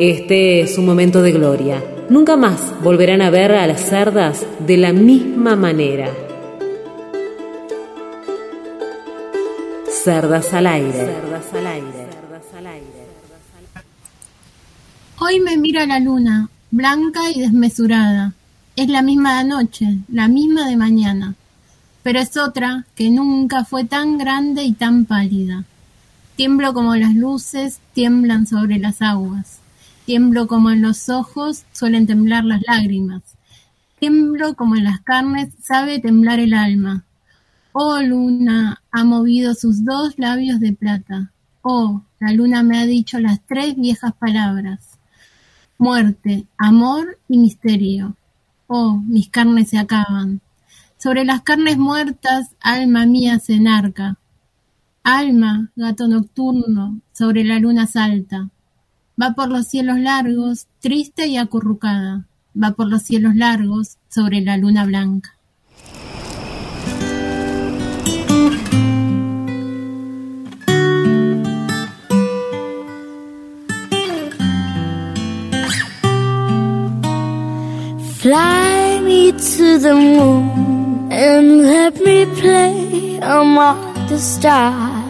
Este es un momento de gloria. Nunca más volverán a ver a las cerdas de la misma manera. Cerdas al aire. Cerdas al aire. Hoy me mira la luna, blanca y desmesurada. Es la misma de anoche, la misma de mañana. Pero es otra que nunca fue tan grande y tan pálida. Tiemblo como las luces tiemblan sobre las aguas. Tiemblo como en los ojos suelen temblar las lágrimas. Tiemblo como en las carnes sabe temblar el alma. Oh luna ha movido sus dos labios de plata. Oh, la luna me ha dicho las tres viejas palabras muerte, amor y misterio. Oh, mis carnes se acaban. Sobre las carnes muertas, alma mía se enarca. Alma, gato nocturno, sobre la luna salta. Va por los cielos largos, triste y acurrucada. Va por los cielos largos, sobre la luna blanca. Fly me to the moon and let me play among the stars.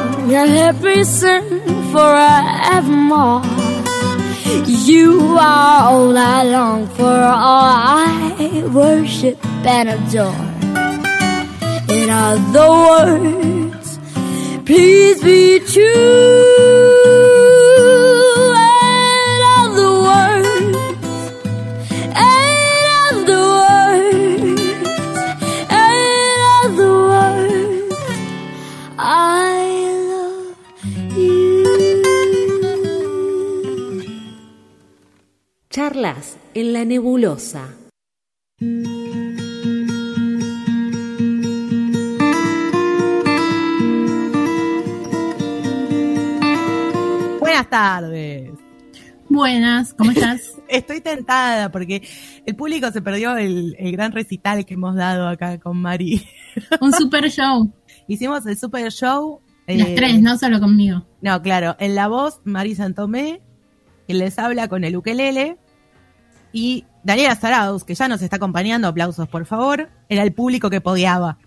let me sing forevermore. You are all I long for, all I worship and adore. In other words, please be true. En la nebulosa. Buenas tardes. Buenas, ¿cómo estás? Estoy tentada porque el público se perdió el, el gran recital que hemos dado acá con Mari. Un super show. Hicimos el super show. Las eh, tres, no solo conmigo. No, claro, en la voz Mari Santomé, que les habla con el ukelele, y Daniela Zaraus, que ya nos está acompañando, aplausos por favor, era el público que podiaba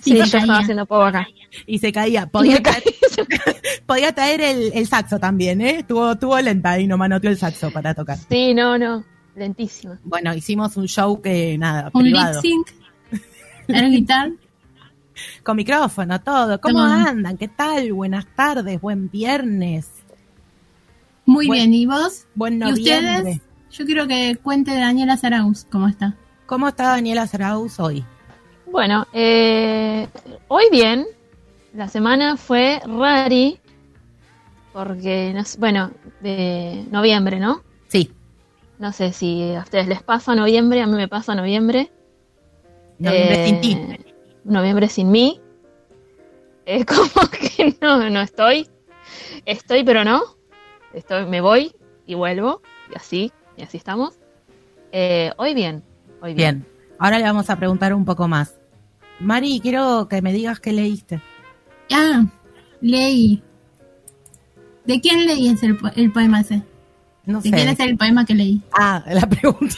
Sí, se yo estaba haciendo poco acá. y se caía. Y Podía caer, podía traer el, el saxo también, ¿eh? Estuvo, estuvo lenta y no manoteó el saxo para tocar. Sí, no, no. Lentísima. Bueno, hicimos un show que nada, Un lip privado. sync. Era guitar. Con micrófono, todo. ¿Cómo andan? ¿Qué tal? Buenas tardes, buen viernes, Muy bien, ¿y vos? buen ¿Y noviembre. ustedes? Yo quiero que cuente Daniela Zaraus cómo está. ¿Cómo está Daniela Zaraus hoy? Bueno, eh, hoy bien. La semana fue rari. Porque, no sé- bueno, de noviembre, ¿no? Sí, No sé si a ustedes les pasa noviembre, a mí me pasa noviembre. noviembre Eh, sin ti. Noviembre sin mí. Es como que no, no estoy. Estoy, pero no. Estoy, me voy y vuelvo. Y así, y así estamos. Eh, hoy bien. Hoy bien. Bien, ahora le vamos a preguntar un poco más. Mari, quiero que me digas qué leíste. Ah, leí. ¿De quién leí ese el, po- el poema ese? No ¿De quién sé. es el poema que leí? Ah, la pregunta.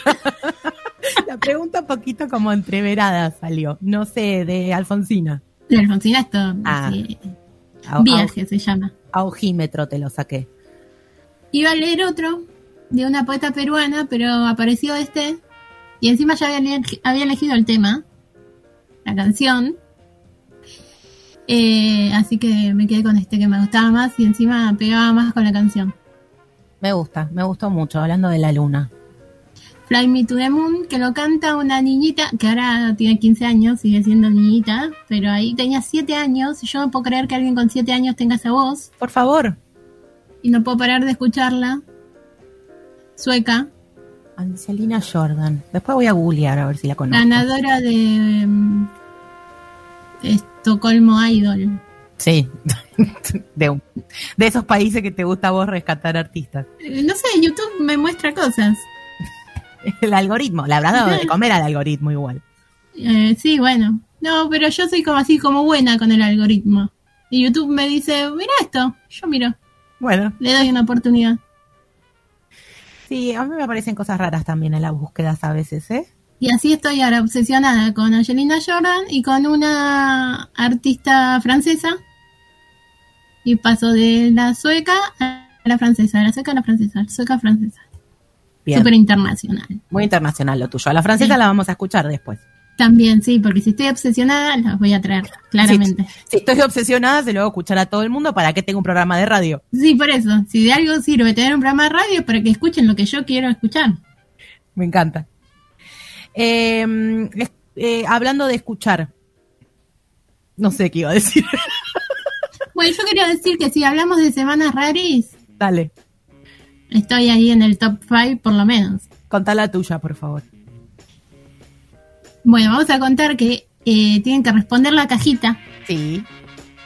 la pregunta un poquito como entreverada salió. No sé, de Alfonsina. De Alfonsina esto. Ah. sí, Viaje se llama. a ojímetro te lo saqué. Iba a leer otro de una poeta peruana, pero apareció este. Y encima ya había, ele- había elegido el tema, la canción. Eh, así que me quedé con este que me gustaba más y encima pegaba más con la canción. Me gusta, me gustó mucho, hablando de la luna. Fly Me to the Moon, que lo canta una niñita que ahora tiene 15 años, sigue siendo niñita, pero ahí tenía 7 años. y Yo no puedo creer que alguien con 7 años tenga esa voz Por favor. y no puedo parar de escucharla. Sueca, Angelina Jordan. Después voy a googlear a ver si la conozco. ganadora de, de Estocolmo Idol. Sí. de, un- de esos países que te gusta a vos rescatar artistas. Eh, No sé, YouTube me muestra cosas. El algoritmo. Le habrás dado de comer al algoritmo igual. Eh, sí, bueno. No, pero yo soy como así, como buena con el algoritmo. Y YouTube me dice, mira esto. Yo miro, Bueno, le doy una oportunidad. Sí, a mí me aparecen cosas raras también en las búsquedas a veces, ¿eh? Y así estoy ahora obsesionada con Angelina Jordan y con una artista francesa. Y paso de la sueca a la francesa, de la sueca a la francesa, sueca francesa. Bien. Súper internacional. Muy internacional lo tuyo. A la francesa Sí. la vamos a escuchar después. También, sí, porque si estoy obsesionada, las voy a traer, claramente. Si estoy obsesionada, se lo voy a escuchar a todo el mundo para que tenga un programa de radio. Sí, por eso. Si de algo sirve tener un programa de radio, para que escuchen lo que yo quiero escuchar. Me encanta. Eh, es- eh, hablando de escuchar. No sé qué iba a decir. Bueno, yo quería decir que si hablamos de semanas raris, Dale, estoy ahí en el top 5 por lo menos. contá la tuya, por favor. Bueno, vamos a contar que eh, tienen que responder la cajita. Sí.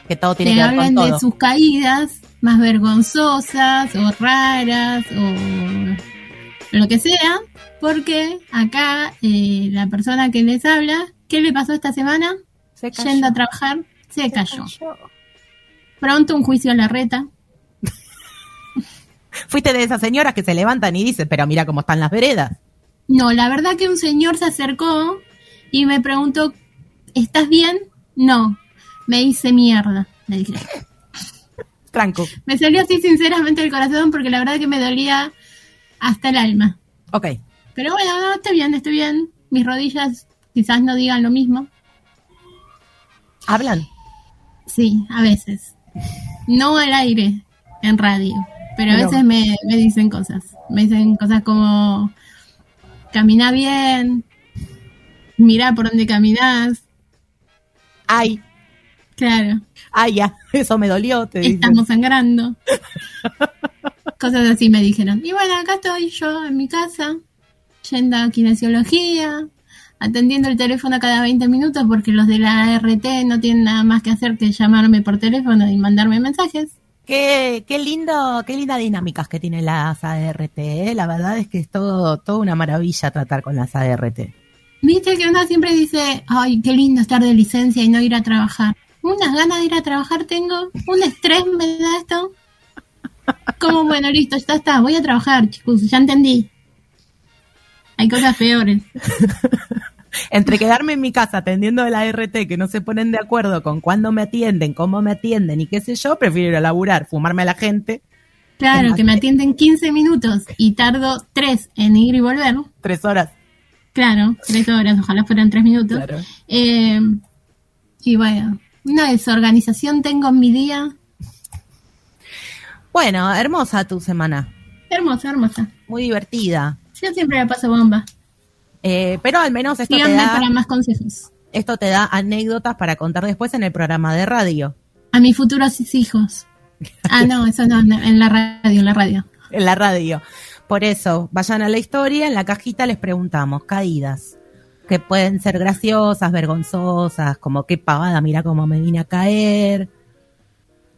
Que todo tiene que que ver con hablen de todo. sus caídas más vergonzosas o raras o lo que sea, porque acá eh, la persona que les habla, ¿qué le pasó esta semana? Se cayó. Yendo a trabajar, se Se cayó. cayó. Pronto un juicio a la reta. Fuiste de esas señoras que se levantan y dicen, pero mira cómo están las veredas. No, la verdad que un señor se acercó y me preguntó, ¿estás bien? No, me hice mierda, le dije. Franco. Me salió así sinceramente el corazón porque la verdad que me dolía hasta el alma. Ok. Pero bueno, no, estoy bien, estoy bien. Mis rodillas quizás no digan lo mismo. Hablan. Sí, a veces. No al aire, en radio. Pero a No. veces me, me dicen cosas. Me dicen cosas como, camina bien, mira por dónde caminas. Ay, Claro, ay, ya. Eso me dolió, te estamos sangrando. Cosas así me dijeron. Y bueno, acá estoy yo en mi casa, yendo a kinesiología, atendiendo el teléfono cada 20 minutos porque los de la RT no tienen nada más que hacer que llamarme por teléfono y mandarme mensajes. Qué, qué lindo, qué linda dinámicas que tiene las ART. ¿eh? La verdad es que es todo, todo una maravilla tratar con las ART. Viste que uno siempre dice, ay, qué lindo estar de licencia y no ir a trabajar. Unas ganas de ir a trabajar tengo, un estrés me da esto. Como bueno, listo, ya está, voy a trabajar, chicos, ya entendí. Hay cosas peores. Entre quedarme en mi casa atendiendo de la RT que no se ponen de acuerdo con cuándo me atienden, cómo me atienden y qué sé yo, prefiero ir a laburar, fumarme a la gente. Claro, que me atienden 15 minutos y tardo 3 en ir y volver. Tres horas. Claro, 3 horas, ojalá fueran 3 minutos. Claro. Eh, y bueno, una desorganización tengo en mi día. Bueno, hermosa tu semana. Hermosa, hermosa. Muy divertida. Yo siempre la paso bomba. Eh, pero al menos esto te, da, para más consejos. esto te da anécdotas para contar después en el programa de radio. A mis futuros hijos. Ah, no, eso no, en la radio, en la radio. En la radio. Por eso, vayan a la historia, en la cajita les preguntamos, caídas. Que pueden ser graciosas, vergonzosas, como qué pavada, mira cómo me vine a caer.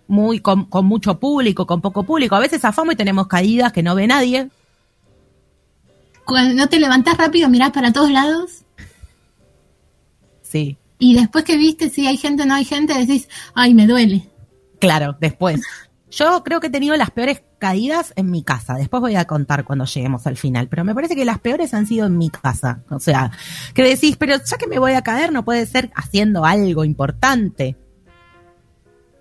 Muy, con, con mucho público, con poco público. A veces zafamos y tenemos caídas que no ve nadie. Cuando no te levantás rápido, mirás para todos lados Sí, y después que viste si hay gente o no hay gente, decís, ay, me duele. claro, después. Yo creo que he tenido las peores caídas en mi casa. Después voy a contar cuando lleguemos al final. Pero me parece que las peores han sido en mi casa. O sea, que decís, pero ya que me voy a caer, no puede ser haciendo algo importante.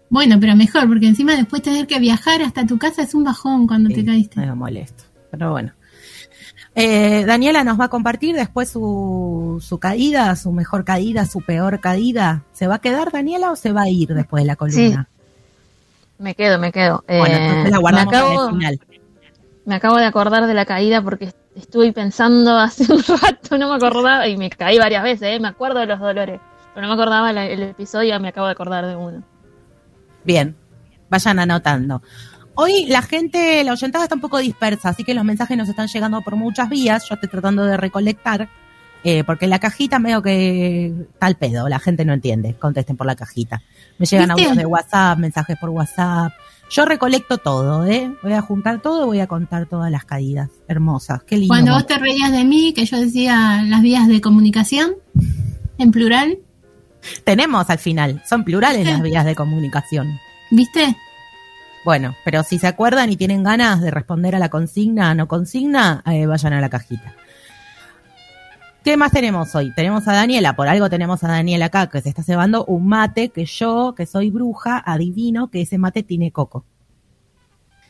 Bueno, pero mejor, porque encima después tener que viajar hasta tu casa es un bajón cuando te Sí, caíste. Me molesto. Pero bueno. Eh, Daniela nos va a compartir después su, su caída, su mejor caída, su peor caída. ¿Se va a quedar Daniela o se va a ir después de la columna? Me quedo, me quedo. Bueno, Eh, entonces la me, guardamos para acabo, el final. me acabo de acordar de la caída porque estuve pensando hace un rato, no me acordaba, y me caí varias veces, ¿eh? me acuerdo de los dolores, pero no me acordaba la- el episodio, me acabo de acordar de uno. Bien, vayan anotando. Hoy la gente, la oyentada está un poco dispersa, así que los mensajes nos están llegando por muchas vías. Yo estoy tratando de recolectar, eh, porque la cajita medio que está al pedo, la gente no entiende. Contesten por la cajita. Me llegan ¿Viste? audios de WhatsApp, mensajes por WhatsApp. Yo recolecto todo, ¿eh? Voy a juntar todo, voy a contar todas las caídas. Hermosas, qué lindo. Cuando vos te reías de mí, que yo decía las vías de comunicación, en plural, Tenemos al final, son plurales las vías de comunicación. ¿viste? Bueno, pero si se acuerdan y tienen ganas de responder a la consigna, no consigna, eh, vayan a la cajita. ¿Qué más tenemos hoy? Tenemos a Daniela, por algo tenemos a Daniela acá, que se está cebando un mate que yo, que soy bruja, adivino que ese mate tiene coco.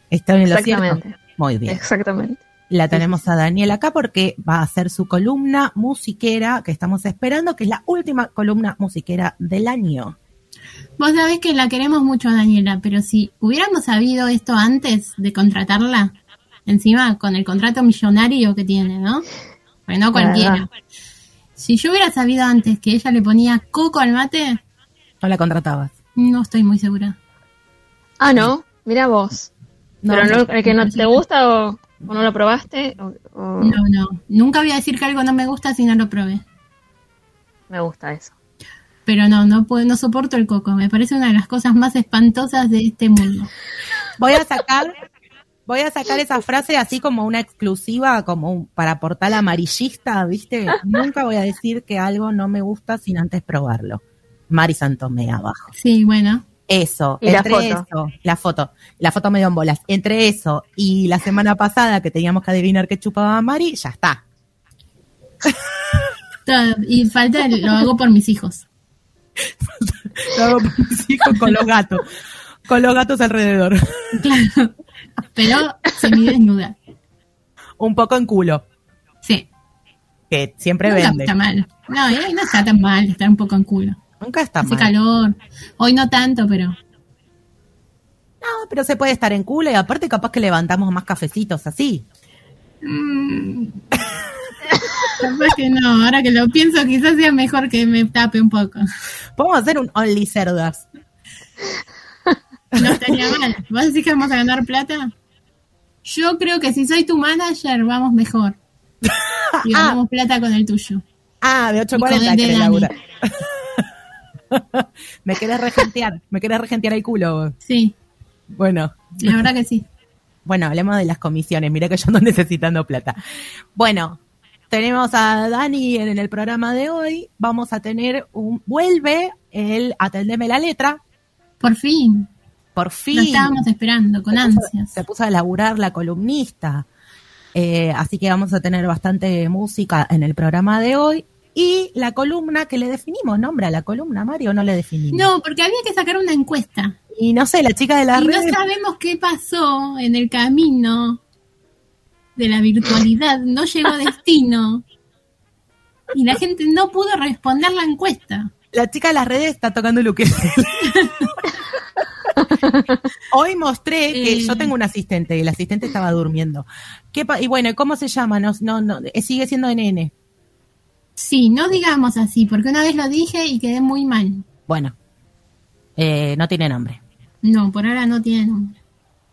¿Está en lo cierto? Exactamente. Muy bien. Exactamente. La tenemos a Daniela acá porque va a hacer su columna musiquera que estamos esperando, que es la última columna musiquera del año. Vos sabés que la queremos mucho a Daniela, pero si hubiéramos sabido esto antes de contratarla, encima con el contrato millonario que tiene, ¿no? Porque no cualquiera. Si yo hubiera sabido antes que ella le ponía coco al mate, No la contratabas. no estoy muy segura. Ah, no, mira vos. No, Pero no, no, el que no te gusta o, o no lo probaste, o, o- No, no. Nunca voy a decir que algo no me gusta si no lo probé. me gusta eso. Pero no, no puedo, no soporto el coco. Me parece una de las cosas más espantosas de este mundo. Voy a sacar, voy a sacar esa frase así como una exclusiva, como un- para portal amarillista, ¿viste? Nunca voy a decir que algo no me gusta sin antes probarlo. Mari Santomé abajo. Sí, bueno. Eso, Y la foto. eso, la foto, la foto medio en bolas. Entre eso y la semana pasada que teníamos que adivinar qué chupaba Mari, ya está. Y falta, lo hago por mis hijos. Lo hago por mis hijos con los gatos, con los gatos alrededor. Claro. Pero semi desnuda. Un poco en culo, Sí. que siempre Nunca vende. está mal. No, eh, no está tan mal estar un poco en culo. Nunca está Hace mal. calor. Hoy no tanto, pero. No, pero se puede estar en culo y aparte capaz que levantamos más cafecitos así. mm, Capaz que no, ahora que lo pienso, quizás sea mejor que me tape un poco. Podemos hacer un Only Cerdas. No estaría mal. ¿Vas a decir que vamos a ganar plata? Yo creo que si soy tu manager, vamos mejor. Y ganamos plata con el tuyo. Ah, de Y 8.40 con el de querés Dani. laburar. me querés regentear, me querés regentear el culo vos. Sí. Bueno, La verdad que sí. bueno, hablemos de las comisiones. Mira que yo ando necesitando plata. Bueno, tenemos a Dani en el programa de hoy. Vamos a tener un. Vuelve el Atendeme la letra. Por fin. Por Lo fin. estábamos esperando con se puso- ansias. Se puso a laburar la columnista. Eh, así que vamos a tener bastante música en el programa de hoy. Y la columna que le definimos, nombra la columna, Mario, no le definimos. No, porque había que sacar una encuesta. Y no sé, la chica de la y red. no sabemos qué pasó en el camino de la virtualidad. No llegó a destino. Y la gente no pudo responder la encuesta. La chica de las redes está tocando el ukelele. Hoy mostré que yo tengo un asistente y el asistente estaba durmiendo. ¿Qué pa- y bueno, ¿cómo se llama? No, no, no, eh, sigue siendo NN. Sí, no digamos así, porque una vez lo dije y quedé muy mal. Bueno, eh, no tiene nombre. No, por ahora no tiene nombre.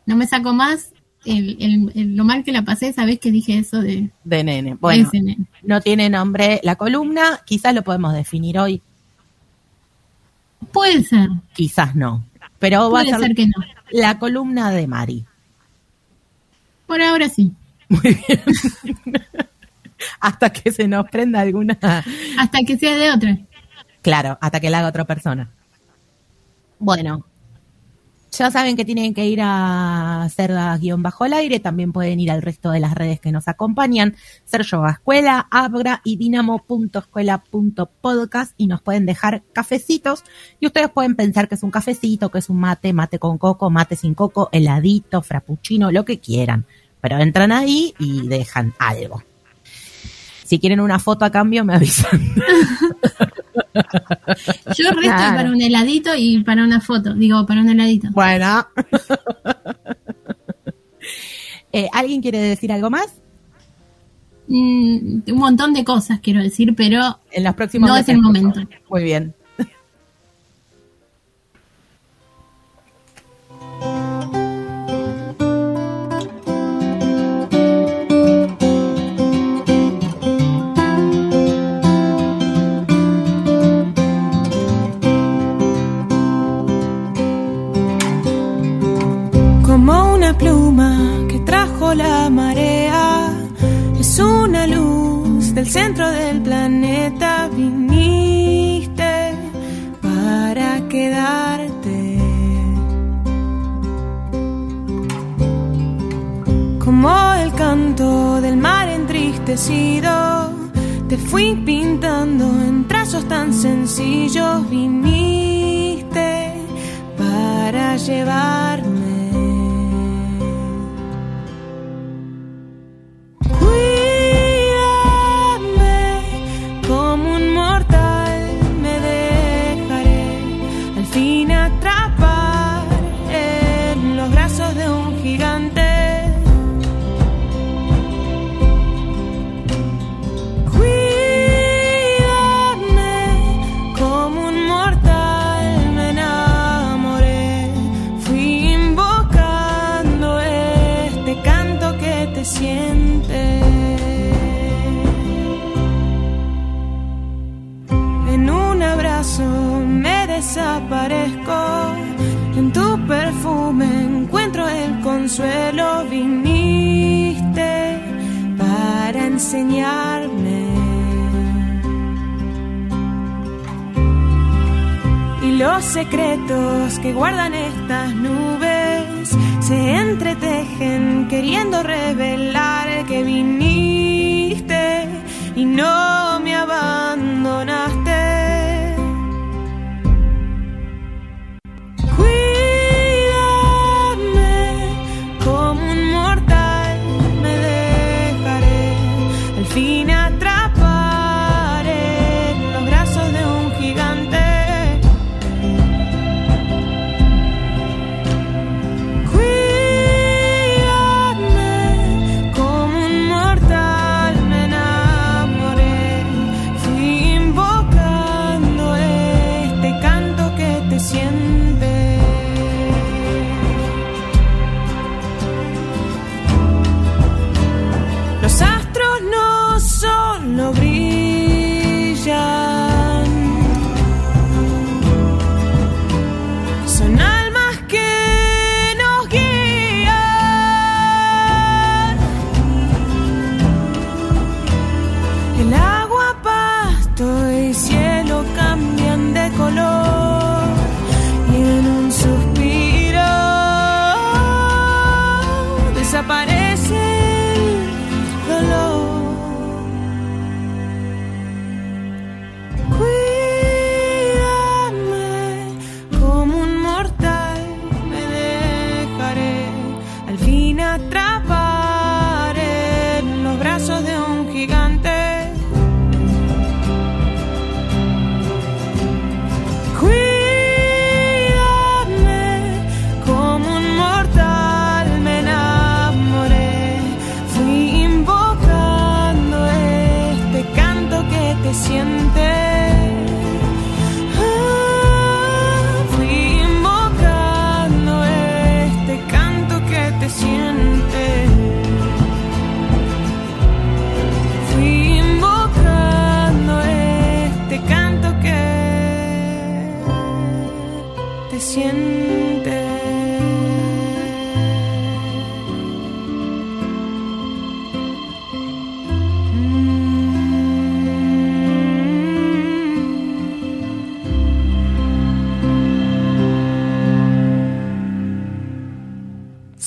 No me saco más el, el- el- lo mal que la pasé esa vez que dije eso de, De nene. de Bueno, nene. no tiene nombre la columna. Quizás lo podemos definir hoy, Puede ser, quizás no. Pero va a ser ser que no. la columna de Mari. Por ahora sí. Hasta que se nos prenda alguna. Hasta que sea de otra. Claro, hasta que la haga otra persona. Bueno, ya saben que tienen que ir a Cerdas-Bajo el Aire, también pueden ir al resto de las redes que nos acompañan, Ser Yoga Escuela, Abra y Dinamo.escuela.podcast y nos pueden dejar cafecitos y ustedes pueden pensar que es un cafecito, que es un mate, mate con coco, mate sin coco, heladito, frappuccino, lo que quieran, pero entran ahí y dejan algo. Si quieren una foto a cambio, me avisan. Yo resto Claro. para un heladito y para una foto. Digo, para un heladito. Bueno. Eh, ¿Alguien quiere decir algo más? Mm, un montón de cosas quiero decir, pero En los próximos No es el momento. Muy bien. Centro del planeta. Viniste para quedarte. Como el canto del mar entristecido, te fui pintando en trazos tan sencillos. Viniste para llevarme. Consuelo. Viniste para enseñarme. Y los secretos que guardan estas nubes se entretejen queriendo revelar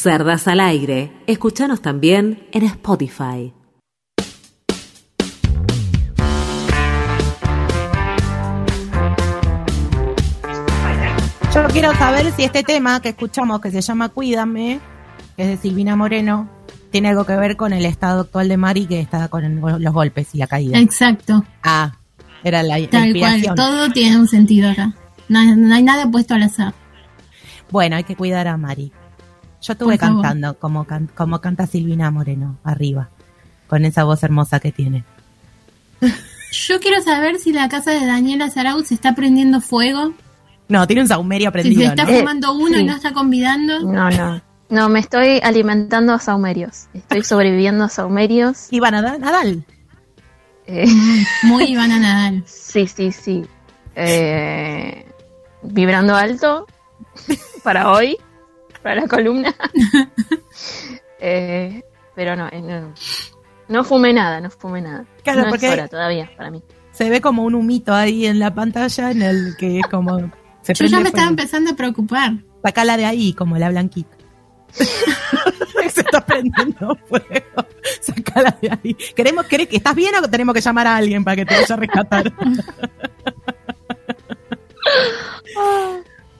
Cerdas al aire. Escúchanos también en Spotify. Yo quiero saber si este tema que escuchamos, que se llama Cuídame, que es de Silvina Moreno, tiene algo que ver con el estado actual de Mari, que está con los golpes y la caída. Exacto, Ah, era la, la tal cual. Todo tiene un sentido acá. No hay nada puesto al azar. Bueno, hay que cuidar a Mari. Yo estuve cantando como, can- como canta Silvina Moreno, arriba, con esa voz hermosa que tiene. Yo quiero saber si la casa de Daniela Sarau se está prendiendo fuego, No, tiene un saumerio si prendido, se está ¿no? Fumando uno y sí. no está convidando. No, no. No, me estoy alimentando a saumerios. Estoy sobreviviendo a saumerios. Dar Nadal. Eh, Muy Ivana Nadal. sí, sí, sí. Eh, vibrando alto para hoy, para la columna. Eh, pero no, eh, no, no fumé nada, no fumé nada. Claro, no porque- es hora todavía para mí. Se ve como un humito ahí en la pantalla en el que es como... Se Yo ya me estaba empezando a preocupar. Sacala de ahí, como la blanquita. Se está prendiendo fuego. Sacala de ahí. ¿Queremos, querés, que ¿Estás bien o tenemos que llamar a alguien para que te vaya a rescatar?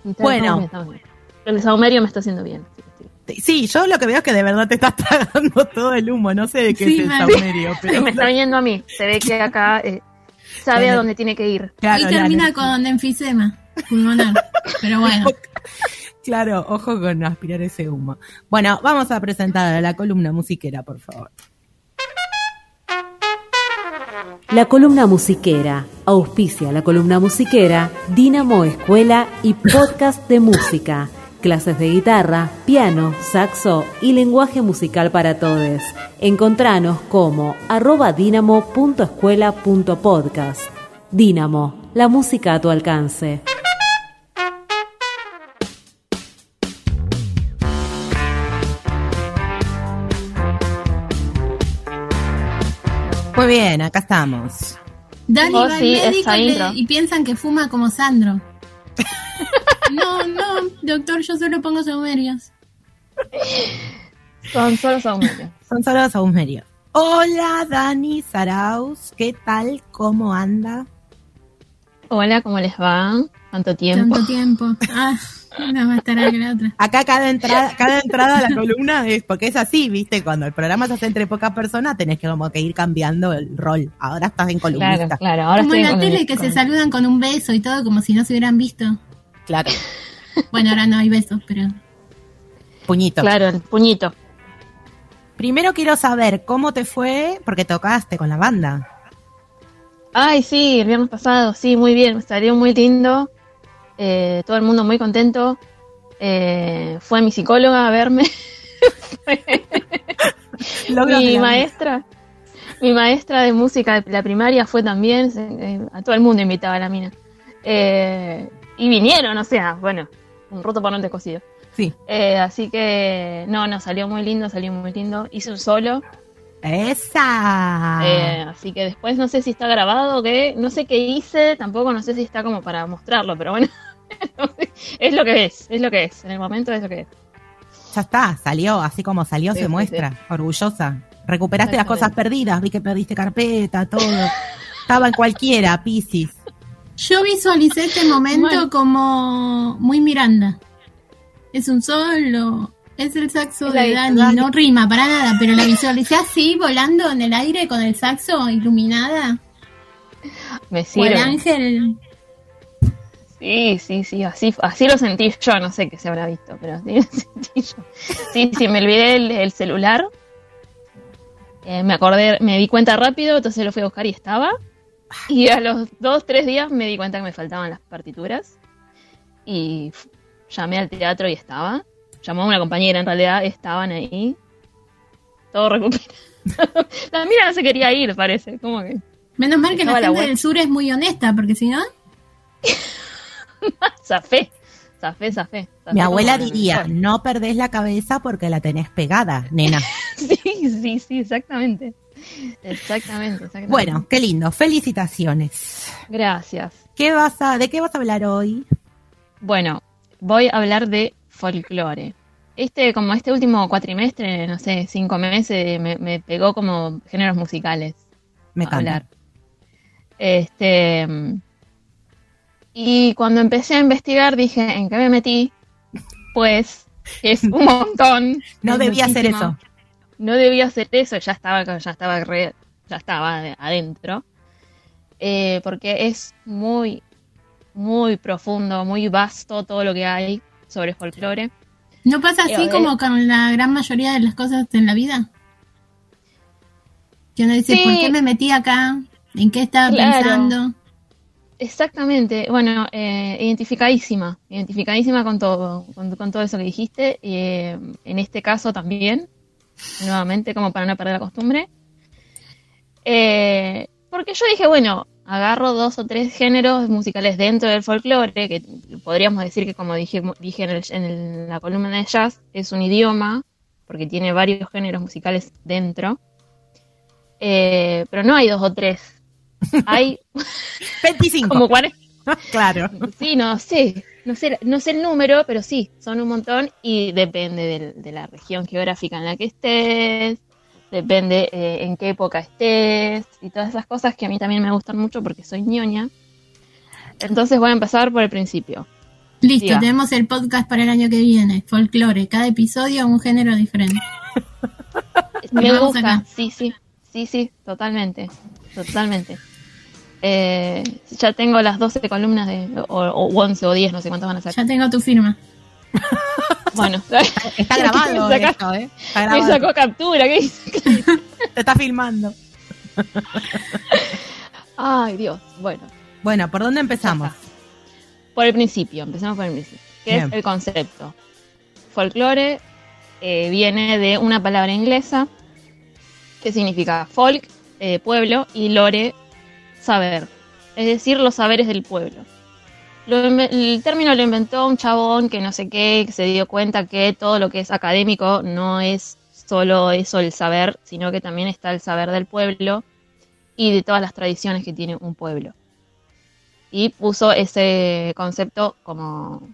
Está- Bueno. El saumerio me está haciendo bien. sí, sí. Sí, yo lo que veo es que de verdad te estás tragando todo el humo. No sé de qué Sí, es el saumerio. Pero me está viniendo a mí. Se ve que acá eh, sabe a dónde tiene que ir. Claro, y termina claro. con enfisema pulmonar. Pero bueno, Claro, ojo con aspirar ese humo. Bueno, vamos a presentar a la columna musiquera, por favor. La columna musiquera. Auspicia la columna musiquera Dinamo Escuela y Podcast de Música. Clases de guitarra, piano, saxo y lenguaje musical para todos. Encontranos como arroba dinamo.escuela.podcast. Dinamo, la música a tu alcance. Muy bien, acá estamos. Dani Oh, va sí, al médico y, le- y piensan que fuma como Sandro. No, no, doctor, yo solo pongo saumerios. Son solo saumerios. Son solo saumerios. Hola, Dani Saraus. ¿Qué tal? ¿Cómo anda? Hola, ¿cómo les va? ¿Cuánto tiempo? Tanto tiempo. Ah, una más tarada que la otra. Acá cada entrada, cada entrada a la columna es porque es así, ¿viste? Cuando el programa se hace entre pocas personas, tenés que como que ir cambiando el rol. Ahora estás en Claro, columnista. claro. Ahora Como estoy en la tele que se saludan con un beso y todo como si no se hubieran visto. Claro. Bueno, ahora no hay besos, pero... Puñito. Claro, el puñito. Primero quiero saber cómo te fue, porque tocaste con la banda. Ay, sí, el viernes pasado, sí, muy bien, salió muy lindo. Eh, todo el mundo muy contento. Eh, fue mi psicóloga a verme. Mi maestra, mi maestra de música de la primaria fue también. eh, a todo el mundo invitaba a la mina. Eh, y vinieron, o sea, bueno, un roto para un descosido. Sí. Eh, así que, no, no, salió muy lindo, salió muy lindo. Hice un solo. Esa. Eh, así que después no sé si está grabado o qué, no sé qué hice, tampoco no sé si está como para mostrarlo, pero bueno, es lo que es, es lo que es, en el momento es lo que es. ya está, salió, así como salió Sí, se sí, muestra, orgullosa. Recuperaste las cosas perdidas, vi que perdiste carpeta, todo. Estaba en cualquiera, Piscis. Yo visualicé este momento Bueno. como muy Miranda. Es un solo. Es el saxo Es de Dani. Dani. No rima para nada, pero la visualicé así, volando en el aire con el saxo iluminada. Me O el sirve. ángel. Sí, sí, sí, así, así lo sentí yo, no sé qué se habrá visto, pero así lo sentí yo. Sí, sí, me olvidé el, el celular. Eh, me acordé, me di cuenta rápido, entonces lo fui a buscar y estaba. Y a los dos, tres días me di cuenta que me faltaban las partituras. Y llamé al teatro y estaba. Llamó a una compañera, en realidad estaban ahí. Todo recuperado. La mira no se quería ir, parece. Como que. Menos mal que la Estaba la gente web. del sur es muy honesta, porque si no. Zafé. Zafé, zafé. Mi abuela diría, no perdés la cabeza porque la tenés pegada, nena. Sí, sí, sí, exactamente. Exactamente, exactamente. Bueno, qué lindo, felicitaciones. Gracias. ¿Qué vas a, ¿De qué vas a hablar hoy? Bueno, voy a hablar de folclore. Este, como este último cuatrimestre, no sé, cinco meses, me, me pegó como géneros musicales. Me encanta. hablar. Este. Y cuando empecé a investigar, dije, ¿en qué me metí? Pues, es un montón. No debía hacer muchísimo. eso. No debía hacer eso, ya estaba, ya estaba, re- ya estaba de- adentro. Eh, porque es muy, muy profundo, muy vasto todo lo que hay sobre folclore. ¿No pasa Eh, así como con la gran mayoría de las cosas en la vida? Que uno dice, Sí. ¿por qué me metí acá? ¿En qué estaba Claro. pensando? Exactamente, bueno, eh, identificadísima, identificadísima con todo, con, con todo eso que dijiste, eh, en este caso también, nuevamente como para no perder la costumbre, Eh, porque yo dije, bueno, agarro dos o tres géneros musicales dentro del folclore, que podríamos decir que como dije, dije en, el- en la columna de jazz, es un idioma, porque tiene varios géneros musicales dentro, Eh, pero no hay dos o tres, hay 25. como 40. claro. Sí, no sé, no sé, no sé el número, pero sí, son un montón y depende de, la región geográfica en la que estés, depende eh, en qué época estés y todas esas cosas que a mí también me gustan mucho porque soy ñoña. Entonces voy a empezar por el principio. Listo, Diga. tenemos el podcast para el año que viene. Folclore, cada episodio un género diferente. Me gusta, acá. sí, sí, sí, sí, totalmente, totalmente. Eh, ya tengo las 12 columnas de, o, o 11 o 10, no sé cuántas van a ser. Ya tengo tu firma. Bueno, Está grabado Me saca- esto, ¿eh? Está me sacó captura, ¿qué hice? Te está filmando. Ay, Dios, bueno. Bueno, ¿por dónde empezamos? Por el principio, empecemos por el principio. ¿Qué Bien. es el concepto? Folclore eh, viene de una palabra inglesa que significa folk, eh, pueblo, y lore, saber. Es decir, los saberes del pueblo. Lo el término lo inventó un chabón que no sé qué, que se dio cuenta que todo lo que es académico no es solo eso el saber, sino que también está el saber del pueblo y de todas las tradiciones que tiene un pueblo y puso ese concepto como,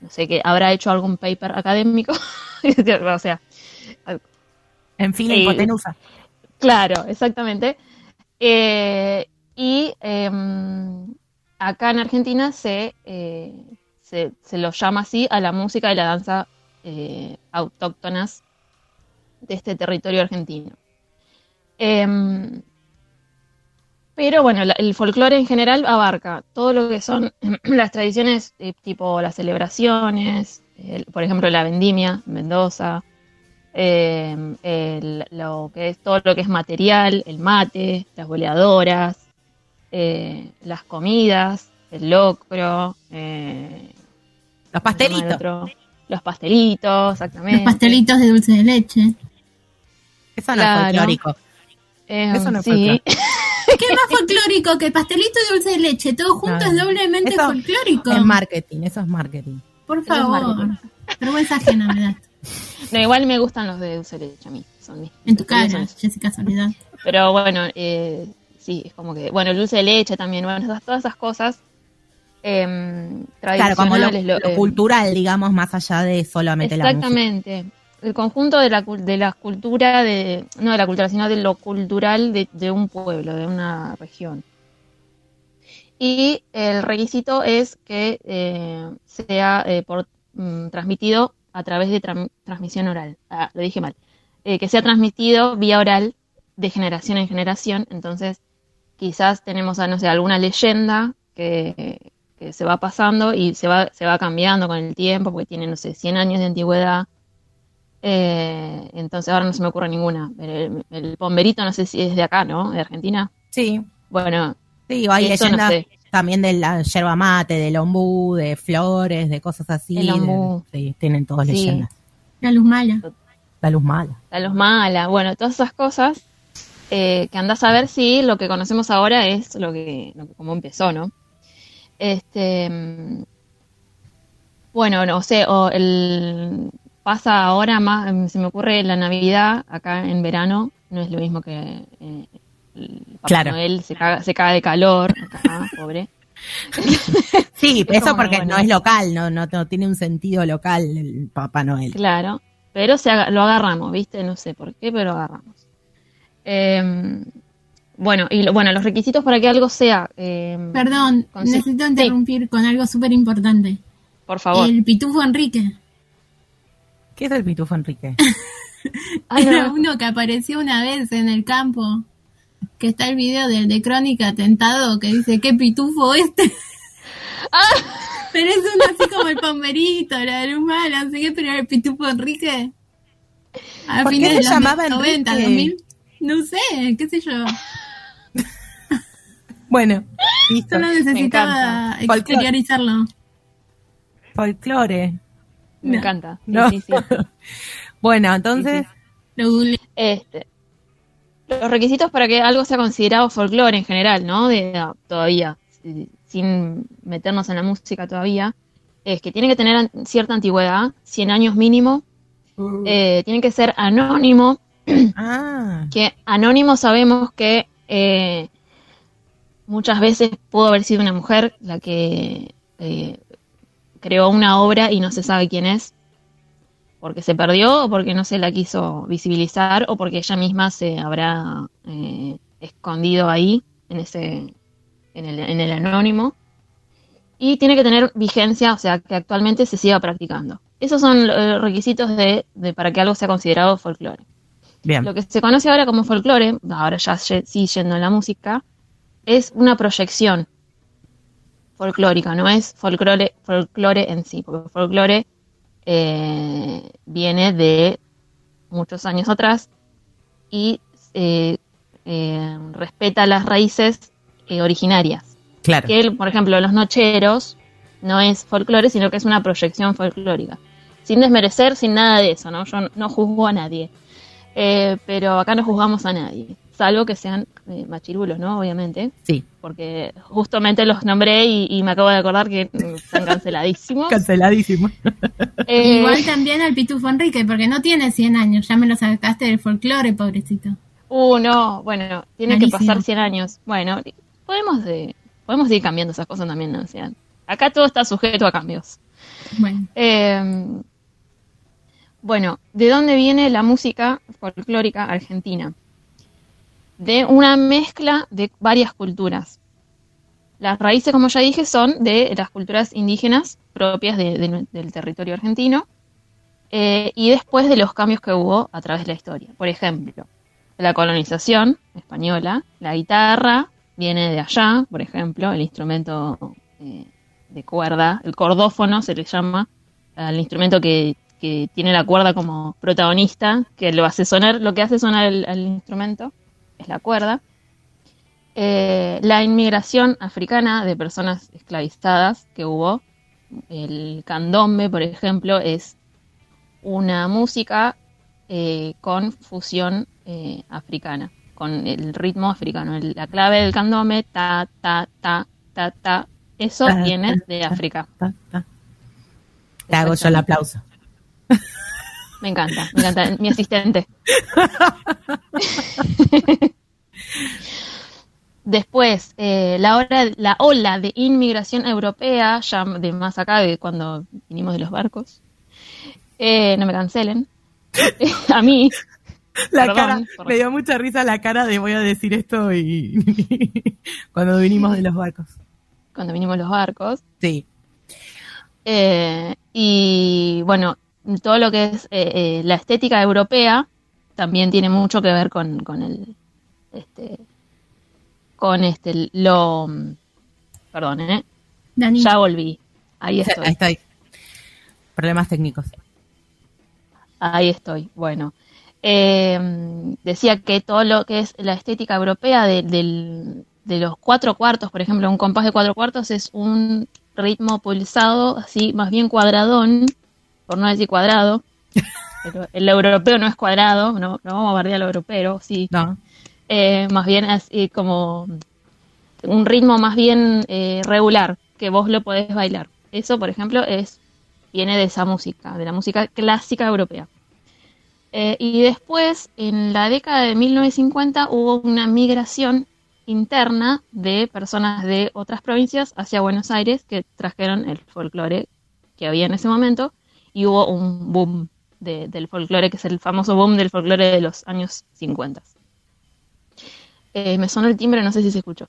no sé, que habrá hecho algún paper académico. o sea, En fin, Eh, hipotenusa. claro, exactamente. Eh, y em, acá en Argentina se, eh, se, se lo llama así a la música y la danza eh, autóctonas de este territorio argentino. Em, pero bueno, el folclore en general abarca todo lo que son las tradiciones eh, tipo las celebraciones, el- por ejemplo la vendimia en Mendoza, eh, lo que es todo lo que es material, el mate, las boleadoras, eh, las comidas, el locro, eh, Los ¿cómo se llama el pastelitos. otro? los pastelitos, exactamente. Los pastelitos de dulce de leche. Eso no Claro. es folclórico. Eh, Eso no es sí. ¿Qué más folclórico que pastelito de dulce de leche? Todo junto Claro. es doblemente Eso folclórico. Es marketing, eso es marketing. Por favor. Vergüenza ajena me da. No, igual me gustan los de dulce de leche a mí. Son mis En tu cara. Jessica Soledad. Pero bueno, eh, sí, es como que, bueno, el dulce de leche también, bueno, esas- todas esas cosas em, Claro, como lo, tradicionales. lo- lo em, cultural, digamos, más allá de solamente la música. Exactamente. el conjunto de la, de la cultura, de, no de la cultura, sino de lo cultural de, de un pueblo, de una región. Y el requisito es que eh, sea eh, por, mm, transmitido a través de transmisión oral. Ah, lo dije mal. Eh, que sea transmitido vía oral de generación en generación. Entonces, quizás tenemos, no sé, alguna leyenda que, que se va pasando y se va, se va cambiando con el tiempo, porque tiene, no sé, 100 años de antigüedad. Eh, entonces, ahora no se me ocurre ninguna. El, el pomberito, no sé si es de acá, ¿no? De Argentina. Sí, Bueno, sí, hay no leyendas sé. también de la yerba mate, del ombú, de flores, de cosas así. El de- ombú. sí, tienen todas Sí. leyendas. La luz mala. La luz mala. la luz mala, bueno, todas esas cosas eh, que andás a ver si lo que conocemos ahora es lo que, lo que como empezó, ¿no? Este, bueno, no sé, o el pasa ahora más, se me ocurre la Navidad acá en verano, no es lo mismo que eh, el Papá Claro. Noel se caga, se caga de calor, acá, pobre. Sí, Es eso como, porque bueno. no es local, no, no, no tiene un sentido local el Papá Noel. Claro, pero se lo agarramos, ¿viste? No sé por qué, pero lo agarramos. Eh, bueno, y lo- bueno, los requisitos para que algo sea, eh, Perdón, necesito sí. interrumpir con algo súper importante. por favor. El pitufo Enrique. ¿Qué es el pitufo Enrique? Era no, uno que apareció una vez en el campo. Que está el video del de Crónica Atentado que dice, ¿qué pitufo este? Pero es uno así como el pomberito, la no sé qué, pero el pitufo Enrique. A ¿Por qué fines se de los llamaba 90, Enrique? 2000, no sé, qué sé yo. Bueno, listo. Solo necesitaba exteriorizarlo. Folclore. me No. encanta. Sí, No. sí, sí. Bueno, entonces. Este, los requisitos para que algo sea considerado folclore en general, ¿no? De, ah, todavía, si- sin meternos en la música todavía, es que tiene que tener cierta antigüedad, 100 años mínimo, eh, tiene que ser anónimo, ah, que anónimo sabemos que eh, muchas veces pudo haber sido una mujer la que eh, creó una obra y no se sabe quién es, porque se perdió o porque no se la quiso visibilizar o porque ella misma se habrá eh, escondido ahí en ese en el, en el anónimo y tiene que tener vigencia, o sea, que actualmente se siga practicando. Esos son los requisitos de, de para que algo sea considerado folclore. Bien. Lo que se conoce ahora como folclore, ahora ya sí yendo en la música, es una proyección folclórica, no es folclore, folclore en sí, porque folclore eh, viene de muchos años atrás y eh, eh, respeta las raíces eh, originarias. Claro. Que, por ejemplo, los nocheros no es folclore, sino que es una proyección folclórica. Sin desmerecer, sin nada de eso, ¿no? Yo no juzgo a nadie. Eh, pero acá no juzgamos a nadie, salvo que sean eh, machirulos, ¿no? Obviamente, Sí, porque justamente los nombré y, y me acabo de acordar que están canceladísimos. canceladísimo. Eh, Igual también al pitufo Enrique, porque no tiene 100 años, ya me lo sacaste del folclore, pobrecito. Uh, no, bueno, tiene que pasar 100 años. Bueno, podemos de, podemos ir cambiando esas cosas también, ¿no? O sea, acá todo está sujeto a cambios. Bueno, Eh, bueno, ¿de dónde viene la música folclórica argentina? De una mezcla de varias culturas. Las raíces, como ya dije, son de las culturas indígenas propias de- de- del territorio argentino eh, y después de los cambios que hubo a través de la historia. Por ejemplo, la colonización española, la guitarra viene de allá, por ejemplo, el instrumento eh, de cuerda, el cordófono se le llama al instrumento que, que tiene la cuerda como protagonista, que lo hace sonar, lo que hace sonar el, el instrumento es la cuerda. Eh, la inmigración africana de personas esclavizadas que hubo, el candombe, por ejemplo, es una música eh, con fusión eh, africana, con el ritmo africano. El- la clave del candombe, ta, ta, ta, ta, ta, eso viene de África. Te hago yo el aplauso. Me encanta, me encanta. Mi asistente. Después, eh, la, hora, la ola de inmigración europea, ya de más acá, de cuando vinimos de los barcos, eh, no me cancelen, a mí, La Perdón, cara, por- me dio mucha risa la cara de voy a decir esto y cuando vinimos de los barcos. cuando vinimos los barcos, Sí. Eh, y bueno, todo lo que es eh, eh, la estética europea también tiene mucho que ver con, con el este con este lo perdón, eh, Dani, ya volví. Ahí estoy. Ahí estoy. Problemas técnicos. Ahí estoy. Bueno, eh, decía que todo lo que es la estética europea de, del- de los cuatro cuartos, por ejemplo, un compás de cuatro cuartos es un ritmo pulsado, así más bien cuadradón, por no decir cuadrado. Pero el europeo no es cuadrado, no, no vamos a bardear al europeo, sí. No. Eh, más bien así como un ritmo más bien eh, regular, que vos lo podés bailar. Eso, por ejemplo, es viene de esa música, de la música clásica europea. Eh, y después, en la década de 1950, hubo una migración interna de personas de otras provincias hacia Buenos Aires que trajeron el folclore que había en ese momento y hubo un boom de- del folclore, que es el famoso boom del folclore de los años 50. Eh, me sonó el timbre, no sé si se escuchó.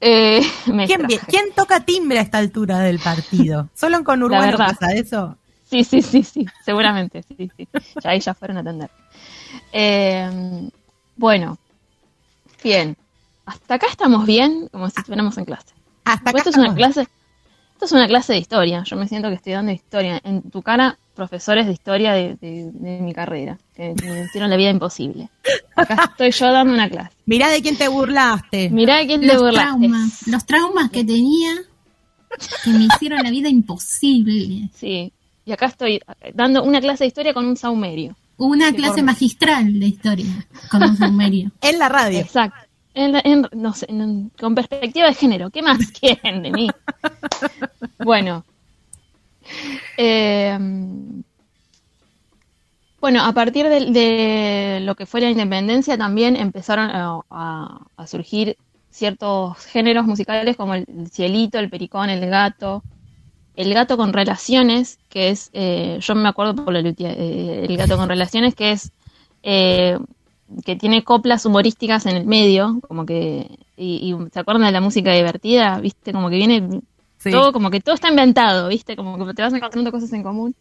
Eh, ¿Quién, distraje. ¿Quién toca timbre a esta altura del partido? ¿Solo con Urbano verdad. pasa eso? Sí, sí, sí, sí, seguramente, sí, sí. Ya ahí ya fueron a atender. Eh, bueno, bien. Hasta acá estamos bien, como si estuviéramos en clase. Hasta acá Esto es una clase, esto es una clase de historia. Yo me siento que estoy dando historia. En tu cara, profesores de historia de, de- de mi carrera, que me hicieron la vida imposible. Acá estoy yo dando una clase. Mirá de quién te burlaste. Mirá de quién te burlaste. traumas, los traumas que tenía que me hicieron la vida imposible. Sí. Y acá estoy dando una clase de historia con un saumerio. Una clase magistral de historia con un sumerio. En la radio. Exacto. En en- no sé, en- con perspectiva de género. ¿Qué más quieren de mí? Bueno. Eh, bueno, a partir de, de lo que fue la independencia también empezaron a, a- surgir ciertos géneros musicales como el cielito, el pericón, el gato. El gato con relaciones, que es, eh, yo me acuerdo por lutia, eh, el gato con relaciones, que es eh, que tiene coplas humorísticas en el medio, como que, y, y se acuerdan de la música divertida, viste, como que viene Sí. todo, como que todo está inventado, viste, como que te vas encontrando cosas en común.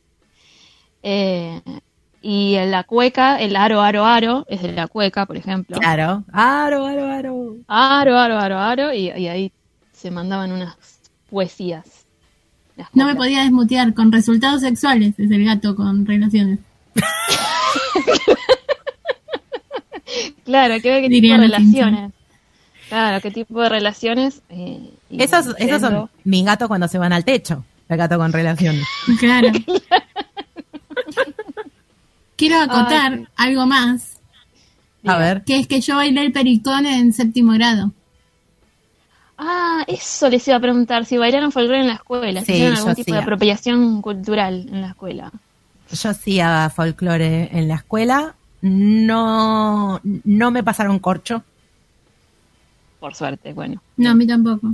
Eh, y en la cueca, el aro, aro, aro, es de la cueca, por ejemplo. Claro. Aro, aro, aro. Aro, aro, aro, aro, y, y ahí se mandaban unas poesías. No me podía desmutear. Con resultados sexuales es el gato con relaciones. Claro, hay que ver qué Dirían tipo de relaciones. Claro, qué tipo de relaciones. eh, Esos, esos son mis gatos cuando se van al techo. El gato con relaciones. Claro. Quiero acotar Ay, algo más, A ver. que es que yo bailé el pericón en séptimo grado. Ah, eso les iba a preguntar, si bailaron folclore en la escuela, si Sí, hicieron algún tipo sí. de apropiación cultural en la escuela. Yo hacía folclore en la escuela. No, no me pasaron corcho, Por suerte, bueno. No, a mí tampoco.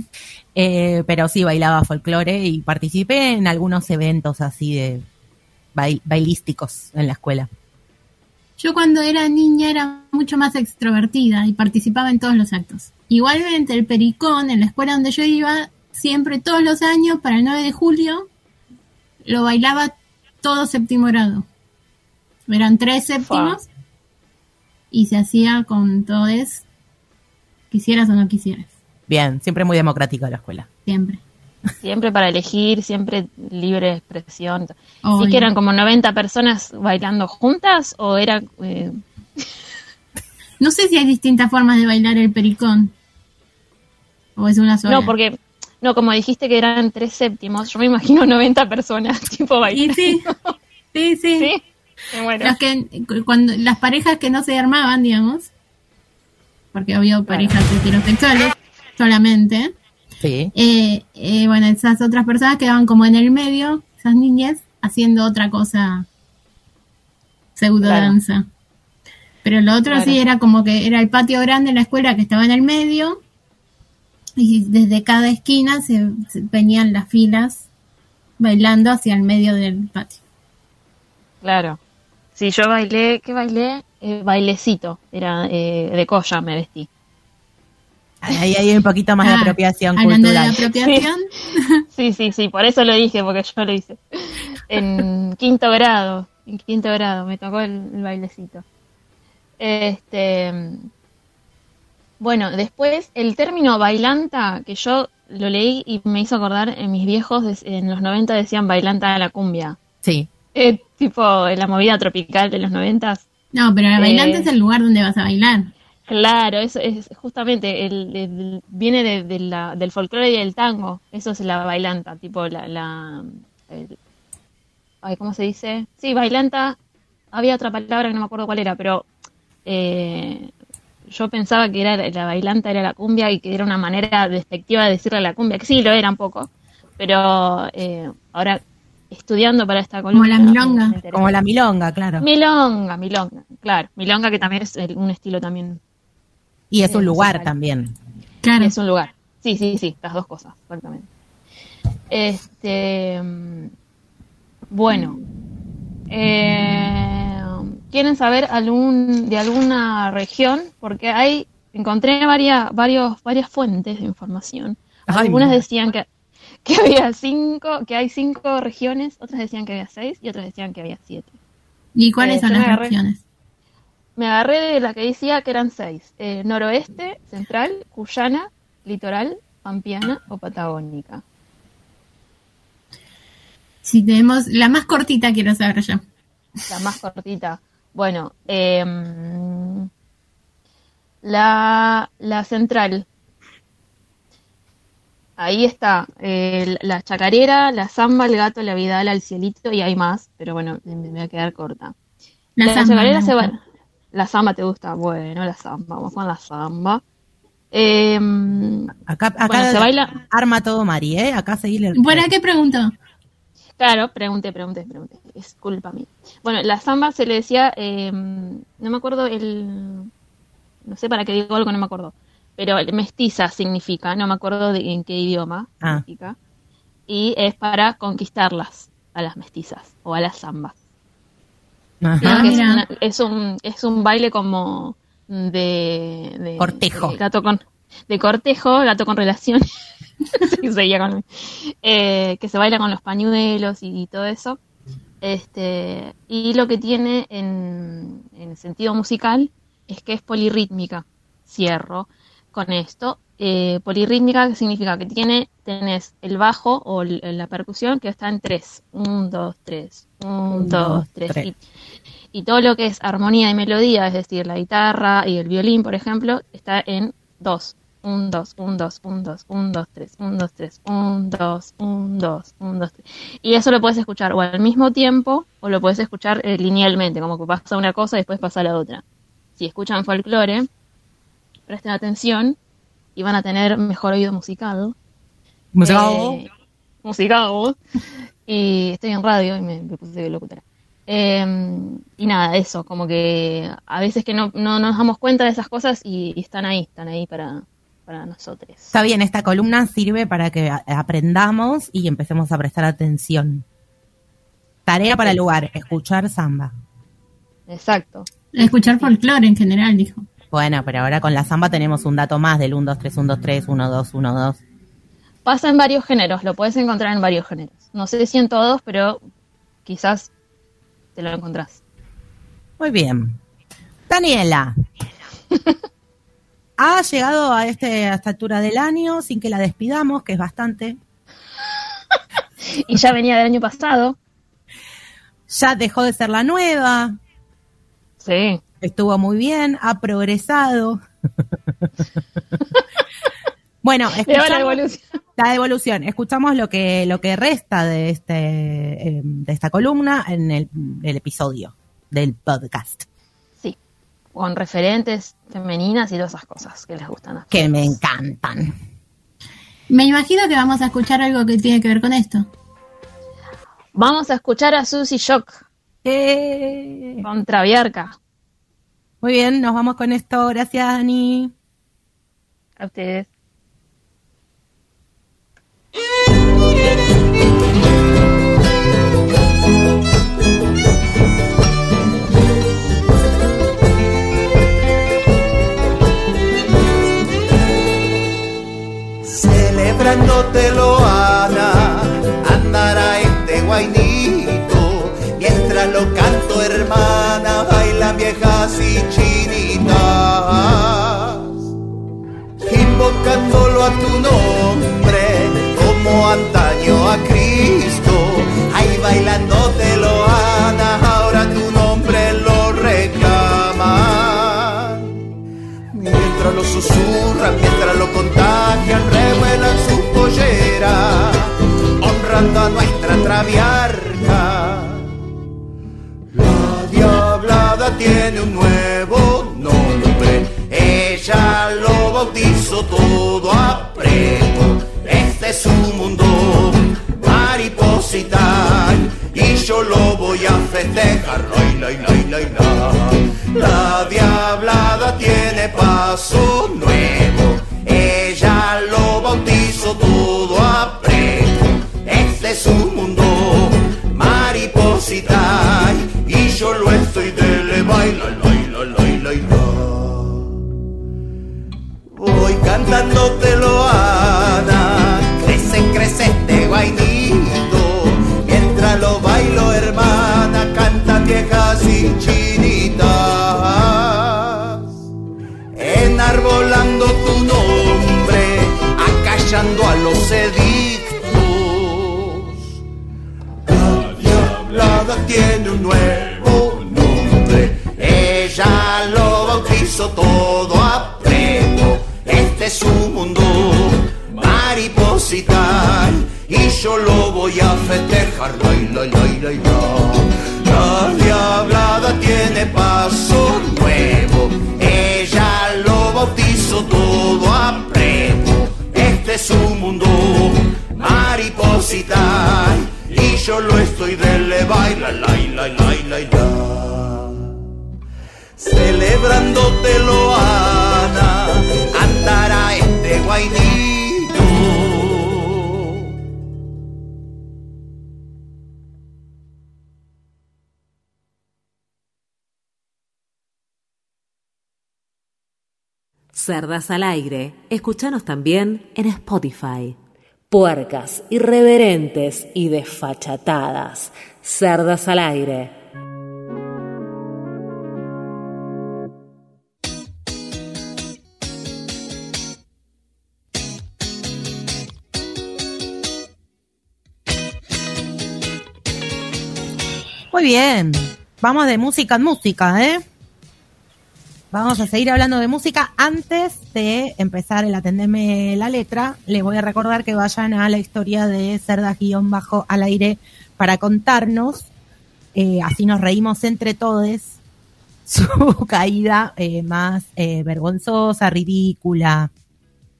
eh, pero sí bailaba folclore y participé en algunos eventos así de bail- bailísticos en la escuela. Yo cuando era niña era mucho más extrovertida y participaba en todos los actos. Igualmente el pericón en la escuela donde yo iba, siempre todos los años para el 9 de julio, lo bailaba todo séptimo grado. Eran tres séptimos y se hacía con todos, quisieras o no quisieras, Bien, siempre muy democrática la escuela. siempre. Siempre para elegir, siempre libre expresión. Obvio. ¿Y que eran como 90 personas bailando juntas o era... eh, No sé si hay distintas formas de bailar el pericón. O es una sola. no, porque... No, como dijiste que eran tres séptimos, yo me imagino 90 personas, tipo bailando. sí, sí, sí. ¿Sí? Bueno, Las que, cuando, las parejas que no se armaban, digamos, porque había parejas heterosexuales solamente, Sí. eh, eh, bueno, esas otras personas quedaban como en el medio, esas niñas, haciendo otra cosa, pseudo danza. Pero lo otro Claro. sí era como que era el patio grande de la escuela que estaba en el medio, y desde cada esquina se, se venían las filas bailando hacia el medio del patio. claro. Sí, yo bailé, ¿qué bailé? Eh, bailecito, era eh, de colla me vestí. Ahí hay un poquito más de Ah, apropiación Hablando de cultural. apropiación, Sí, sí, sí, por eso lo dije, porque yo lo hice. En quinto grado, en quinto grado, me tocó el, el bailecito. Este, bueno, después el término bailanta, que yo lo leí y me hizo acordar, en mis viejos en los 90 decían bailanta de la cumbia. Sí. Eh, tipo en la movida tropical de los noventas. no, pero la bailante Eh. es el lugar donde vas a bailar. Claro, eso es justamente, el, el- viene de, de la, del folclore y del tango, eso es la bailanta, tipo la, la el- ay, ¿cómo se dice? Sí, bailanta, había otra palabra que no me acuerdo cuál era, pero eh, yo pensaba que era la bailanta era la cumbia y que era una manera despectiva de decirle a la cumbia, que sí lo era un poco, pero eh, ahora estudiando para esta columna. la me- milonga. Como la milonga, claro. Milonga, milonga, claro, milonga que también es el- un estilo también Y es un Sí, lugar musical. también. Claro. es un lugar. Sí, sí, sí, las dos cosas, exactamente. Este, mm, bueno, eh, ¿quieren saber algún de alguna región? Porque hay, encontré varias, varios, varias fuentes de información. Algunas decían que, que había cinco, que hay cinco regiones, otras decían que había seis y otras decían que había siete. ¿Y cuáles Eh, son las agarré- regiones? Me agarré de la que decía que eran seis. Eh, noroeste, central, cuyana, litoral, pampeana o patagónica. Si tenemos la más cortita, quiero saber yo. La más cortita. Bueno, em, la, la central. Ahí está. eh, la chacarera, la zamba, el gato, la vidala, el cielito y hay más. Pero bueno, me, me voy a quedar corta. La, La, samba, chacarera se va. La zamba te gusta. Bueno, la zamba. Vamos con la zamba. Em, Acá, acá Bueno, se baila- arma todo Mari, ¿eh? Acá seguirle Bueno, ¿qué pregunto? Claro, pregunté, pregunté, pregunté. Es culpa mía. Bueno, la samba se le decía, eh, no me acuerdo el, no sé para qué digo algo, no me acuerdo. Pero el mestiza significa, no me acuerdo de, en qué idioma Ah. significa. Y es para conquistarlas a las mestizas o a las zambas. Ajá. Ah, que es, mira. una- es un es un baile como de, de- Cortejo. de gato con de cortejo gato con con- eh, que se baila con los pañuelos y, y todo eso este y lo que tiene en, en sentido musical es que es polirrítmica cierro con esto eh, polirrítmica que significa que tiene tenés el bajo o el- la percusión que está en tres un dos tres un dos tres tres. y y todo lo que es armonía y melodía, es decir, la guitarra y el violín, por ejemplo, está en 2. 1, 2, 1, 2, 1, 2, 1, 2, 3, 1, 2, 3, 1, 2, 1, 2, 1, 2, 3. Y eso lo puedes escuchar o al mismo tiempo o lo puedes escuchar eh, linealmente, como que pasa una cosa y después pasa la otra. Si escuchan folclore, presten atención y van a tener mejor oído musical. Musical. Eh, musical. Y estoy en radio y me, me puse de locutora. Eh, y nada, eso, como que a veces que no, no nos damos cuenta de esas cosas y, y están ahí, están ahí para, para nosotros. Está bien, esta columna sirve para que aprendamos y empecemos a prestar atención. Tarea para el lugar, escuchar samba. Exacto. Escuchar folclore en general, dijo. Bueno, pero ahora con la samba tenemos un dato más del 1, 2, 3, 1, 2, 3, 1, 2, 1, 2. Pasa en varios géneros, lo puedes encontrar en varios géneros. No sé si en todos, pero quizás te lo encontrás. Muy bien. Daniela. ha llegado a, este, a esta altura del año sin que la despidamos, que es bastante. Y ya venía del año pasado. Ya dejó de ser la nueva. Sí. Estuvo muy bien, ha progresado. bueno, la escuchamos evolución. la devolución. Escuchamos lo que lo que resta de este eh, de esta columna en el, el episodio del podcast. Sí. Con referentes femeninas y todas esas cosas que les gustan. a Que me encantan. Me imagino que vamos a escuchar algo que tiene que ver con esto. Vamos a escuchar a Susie Shock Eh, con Traviarca. Muy bien, nos vamos con esto. Gracias, Dani. A ustedes. Celebrándote lo hará, andará este guainito, mientras lo canto hermana viejas y chinitas, invocándolo a tu nombre, como antaño a Cristo, ahí bailándote Ana, todo a preto. Este es su mundo, mariposita, y yo lo voy a festejar. La diablada tiene paso nuevo, Voy cantándotelo, Ana, crece, crece este guainito, mientras lo bailo, hermana, cantan viejas y chinitas, enarbolando tu nombre, acallando a los edictos. La diablada tiene un nuevo nombre, ella lo bautizó todo y yo lo voy a festejar. Lai, lai, lai, la. La diablada tiene paso nuevo, ella lo bautizó todo a preto. Este es su mundo, mariposita, y yo lo estoy de baila, la, la, la, la, la. Celebrándotelo, Ana, andará este guainito. Cerdas al aire. Escúchanos también en Spotify. Puercas, irreverentes y desfachatadas. Cerdas al aire. Muy bien. Vamos de música en música, ¿eh? Vamos a seguir hablando de música. Antes de empezar el Atendeme la letra, les voy a recordar que vayan a la historia de Cerdas-Bajo al aire para contarnos, eh, así nos reímos entre todos, su caída eh, más eh, vergonzosa, ridícula,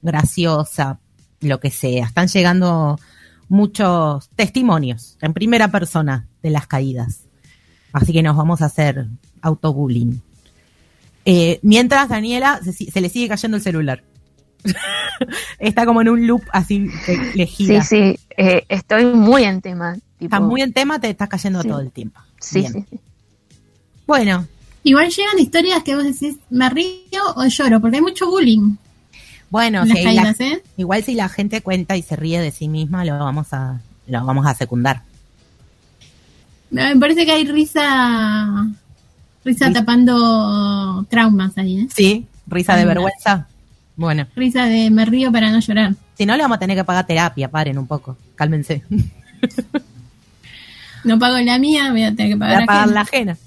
graciosa, lo que sea. Están llegando muchos testimonios en primera persona de las caídas. Así que nos vamos a hacer autobullying. Eh, mientras Daniela se, se, le sigue cayendo el celular. Está como en un loop así que le gira. Sí, sí, eh, estoy muy en tema. Tipo... Estás muy en tema, te estás cayendo sí. todo el tiempo. Sí, sí, sí, Bueno. Igual llegan historias que vos decís, ¿me río o lloro? Porque hay mucho bullying. Bueno, si caídas, la, ¿eh? igual si la gente cuenta y se ríe de sí misma, lo vamos a, lo vamos a secundar. Me parece que hay risa Risa tapando traumas ahí, ¿eh? Sí, risa de vergüenza. Bueno. Risa de me río para no llorar. Si no, le vamos a tener que pagar terapia, paren un poco, cálmense. no pago la mía, voy a tener que pagar, voy a pagar la ajena.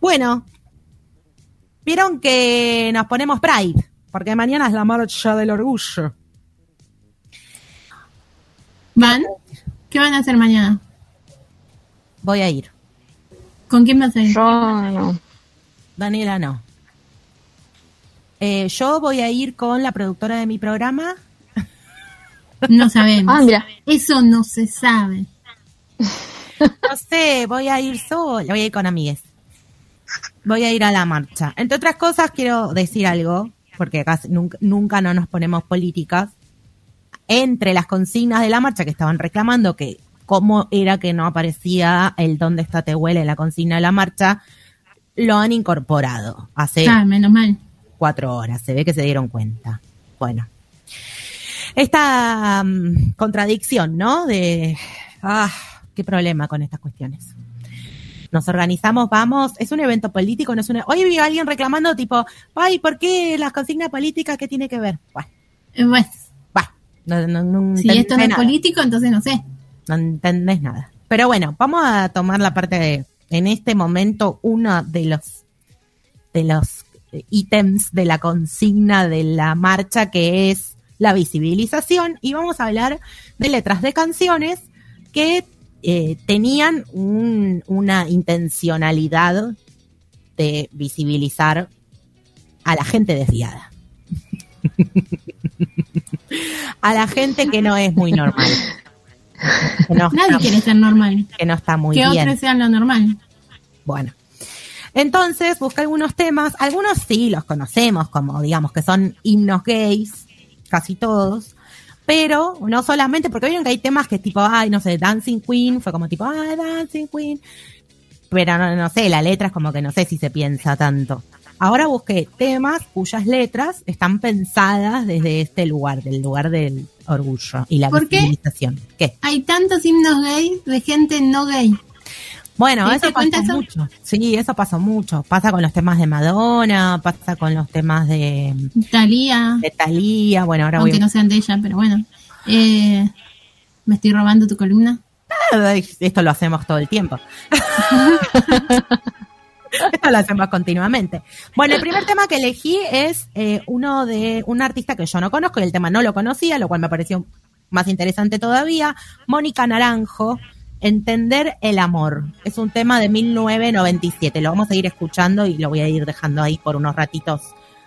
Bueno, vieron que nos ponemos Pride, porque mañana es la marcha del orgullo. ¿Van? ¿Qué van a hacer mañana? Voy a ir. ¿Con quién vas a ir? Yo no. Daniela no. Eh, yo voy a ir con la productora de mi programa. No sabemos. Ah, mira. Eso no se sabe. No sé, voy a ir sola, voy a ir con amigues. Voy a ir a la marcha. Entre otras cosas, quiero decir algo, porque casi nunca, nunca no nos ponemos políticas. Entre las consignas de la marcha que estaban reclamando que cómo era que no aparecía el dónde está Tehuel en la consigna de la marcha, lo han incorporado hace ah, menos mal. cuatro horas. Se ve que se dieron cuenta. Bueno. esta mm, contradicción, ¿no? De, ah, qué problema con estas cuestiones. Nos organizamos, vamos, es un evento político, no es un... Hoy vi a alguien reclamando tipo, ay, ¿por qué las consignas políticas qué tiene que ver? Bueno, Eh, Pues, bueno, no, no, no si esto no es nada. político, entonces no sé. No entendés nada. Pero bueno, vamos a tomar la parte de, en este momento, uno de los, de los ítems de la consigna de la marcha, que es la visibilización, y vamos a hablar de letras de canciones que eh, tenían un- una intencionalidad de visibilizar a la gente desviada. a la gente que no es muy normal. Que no, Nadie quiere ser normal. que no está muy que bien. otros sean lo normal. Bueno. Entonces, busqué algunos temas, algunos sí los conocemos, como digamos que son himnos gays, casi todos, pero no solamente, porque vieron que hay temas que tipo, ay, no sé, Dancing Queen, fue como tipo, ay, Dancing Queen, pero no, no sé, la letra es como que no sé si se piensa tanto. Ahora busqué temas cuyas letras están pensadas desde este lugar, del lugar del orgullo y la ¿Por qué? visibilización. ¿Qué? Hay tantos himnos gay de gente no gay. Bueno, ¿Te eso pasa eso? mucho. Sí, eso pasa mucho. Pasa con los temas de Madonna, pasa con los temas de, Talía, de Thalía. Bueno, ahora voy aunque no sean de ella, pero bueno. Eh, me estoy robando tu columna. a... Esto lo hacemos todo el tiempo. Esto lo hacemos continuamente. Bueno, el primer tema que elegí es eh, uno de un artista que yo no conozco y el tema no lo conocía, lo cual me pareció más interesante todavía. Mónica Naranjo, Entender el amor. Es un tema de 1997. Lo vamos a ir escuchando y lo voy a ir dejando ahí por unos ratitos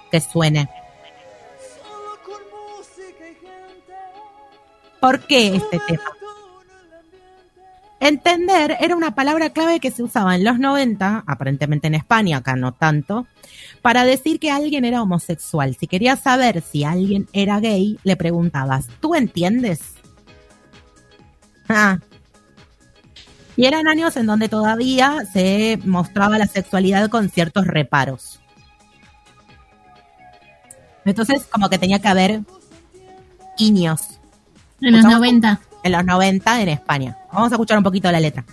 que suene. ¿Por qué este tema? Entender era una palabra clave que se usaba en los 90, aparentemente en España, acá no tanto, para decir que alguien era homosexual. Si querías saber si alguien era gay, le preguntabas, ¿tú entiendes? Ah. Y eran años en donde todavía se mostraba la sexualidad con ciertos reparos. Entonces, como que tenía que haber guiños En los Escuchamos- 90. En los 90 en España. Vamos a escuchar un poquito la letra.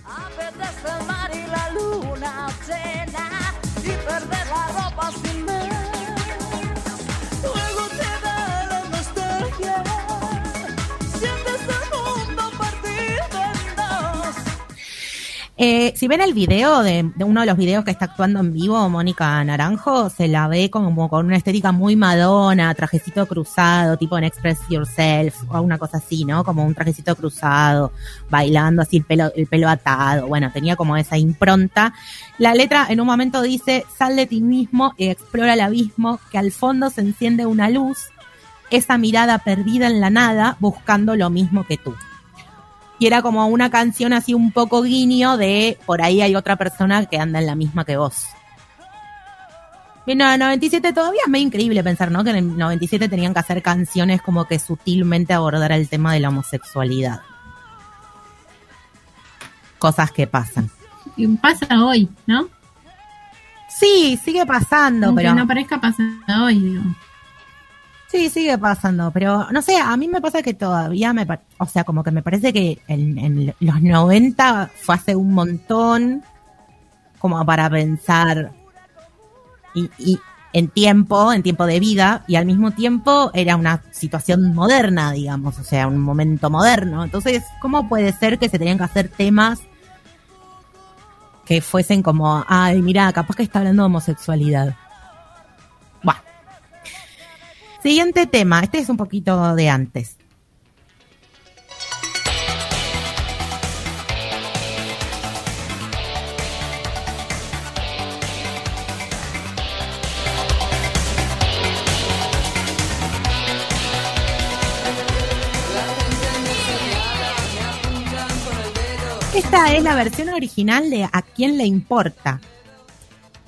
Eh, si ven el video de, de uno de los videos que está actuando en vivo, Mónica Naranjo, se la ve como con una estética muy Madonna, trajecito cruzado, tipo en Express Yourself, o una cosa así, ¿no? Como un trajecito cruzado, bailando así el pelo, el pelo atado. Bueno, tenía como esa impronta. La letra en un momento dice, sal de ti mismo y explora el abismo, que al fondo se enciende una luz, esa mirada perdida en la nada, buscando lo mismo que tú. Y era como una canción así un poco guiño de por ahí hay otra persona que anda en la misma que vos. Y no, en el 97 todavía es medio increíble pensar, ¿no? Que en el 97 tenían que hacer canciones como que sutilmente abordar el tema de la homosexualidad. Cosas que pasan. Y pasa hoy, ¿no? Sí, sigue pasando, Aunque pero... no parezca pasa hoy, digo. Sí, sigue pasando, pero no sé, a mí me pasa que todavía me, o sea, como que me parece que en, en los 90 fue hace un montón como para pensar y, y en tiempo, en tiempo de vida, y al mismo tiempo era una situación moderna, digamos, o sea, un momento moderno. Entonces, ¿cómo puede ser que se tenían que hacer temas que fuesen como, ay, mira, capaz que está hablando de homosexualidad? Siguiente tema, este es un poquito de antes. Esta es la versión original de A quién le importa.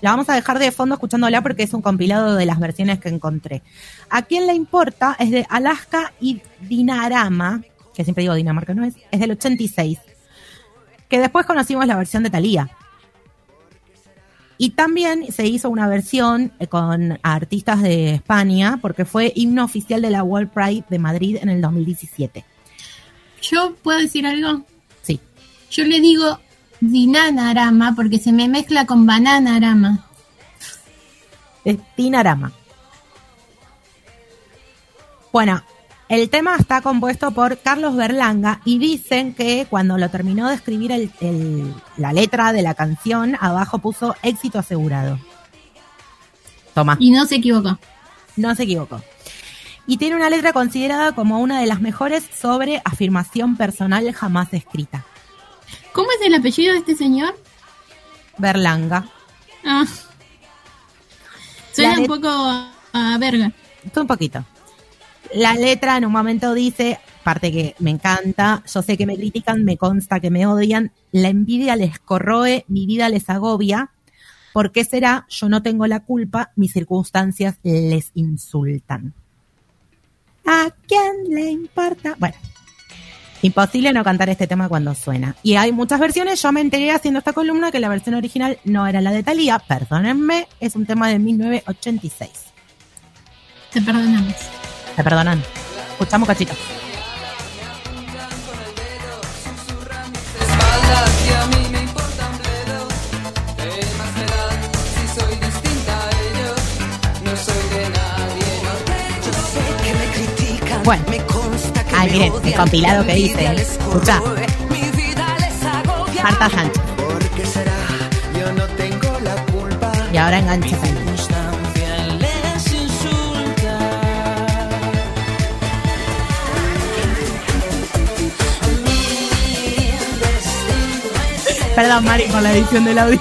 La vamos a dejar de fondo escuchándola porque es un compilado de las versiones que encontré. A quién le importa es de Alaska y Dinarama, que siempre digo Dinamarca, no es, es del 86. Que después conocimos la versión de Thalía. Y también se hizo una versión eh, con artistas de España, porque fue himno oficial de la World Pride de Madrid en el 2017. ¿Yo puedo decir algo? Sí. Yo le digo Dinanarama porque se me mezcla con Bananarama. Es Dinarama. Bueno, el tema está compuesto por Carlos Berlanga y dicen que cuando lo terminó de escribir el- el- la letra de la canción, abajo puso éxito asegurado. Toma. Y no se equivocó. No se equivocó. Y tiene una letra considerada como una de las mejores sobre afirmación personal jamás escrita. ¿Cómo es el apellido de este señor? Berlanga. Ah. Suena un poco a verga. Un poquito. La letra en un momento dice, parte que me encanta, yo sé que me critican, me consta que me odian, la envidia les corroe, mi vida les agobia. ¿Por qué será? Yo no tengo la culpa, mis circunstancias les insultan. ¿A quién le importa? Bueno, imposible no cantar este tema cuando suena. Y hay muchas versiones, yo me enteré haciendo esta columna que la versión original no era la de Thalía, perdónenme, es un tema de 1986. Te perdonamos. Te perdonan. Escuchamos cachito. espaldas y a mí me importa un bledo. ¿Qué más me da si soy distinta a ellos? No soy de nadie, no Yo sé que me critican, Bueno. Ay, miren, el compilado que dice. Escucha. Marta Sánchez. ¿Por qué será? Yo no tengo la culpa. Y ahora engancha. Perdón, Mari, por la edición del audio.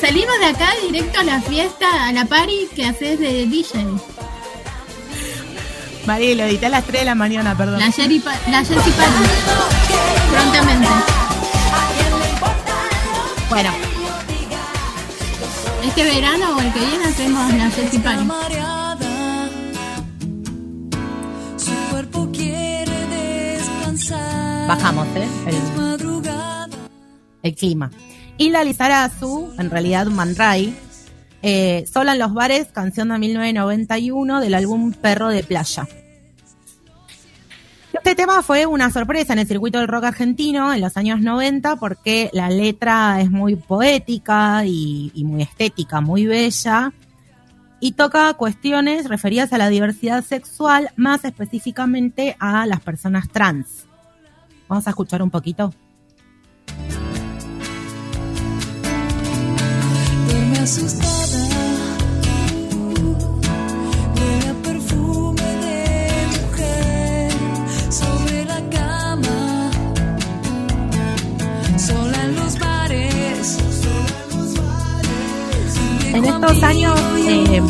Salimos de acá directo a la fiesta, a la party que haces de DJ. Mari, lo edité a las 3 de la mañana, perdón. La Jerry pa- la Jessie Party. Prontamente. Bueno, Este verano o el que viene hacemos la Jessie Party. mareada, su cuerpo quiere descansar. bajamos, ¿eh? El, clima. Hilda Lizarazu, en realidad Man Ray, eh, Sola en los bares, canción de 1991 del álbum Perro de Playa. Este tema fue una sorpresa en el circuito del rock argentino en los años 90 porque la letra es muy poética y, y muy estética, muy bella y toca cuestiones referidas a la diversidad sexual, más específicamente a las personas trans. Vamos a escuchar un poquito. En estos años eh,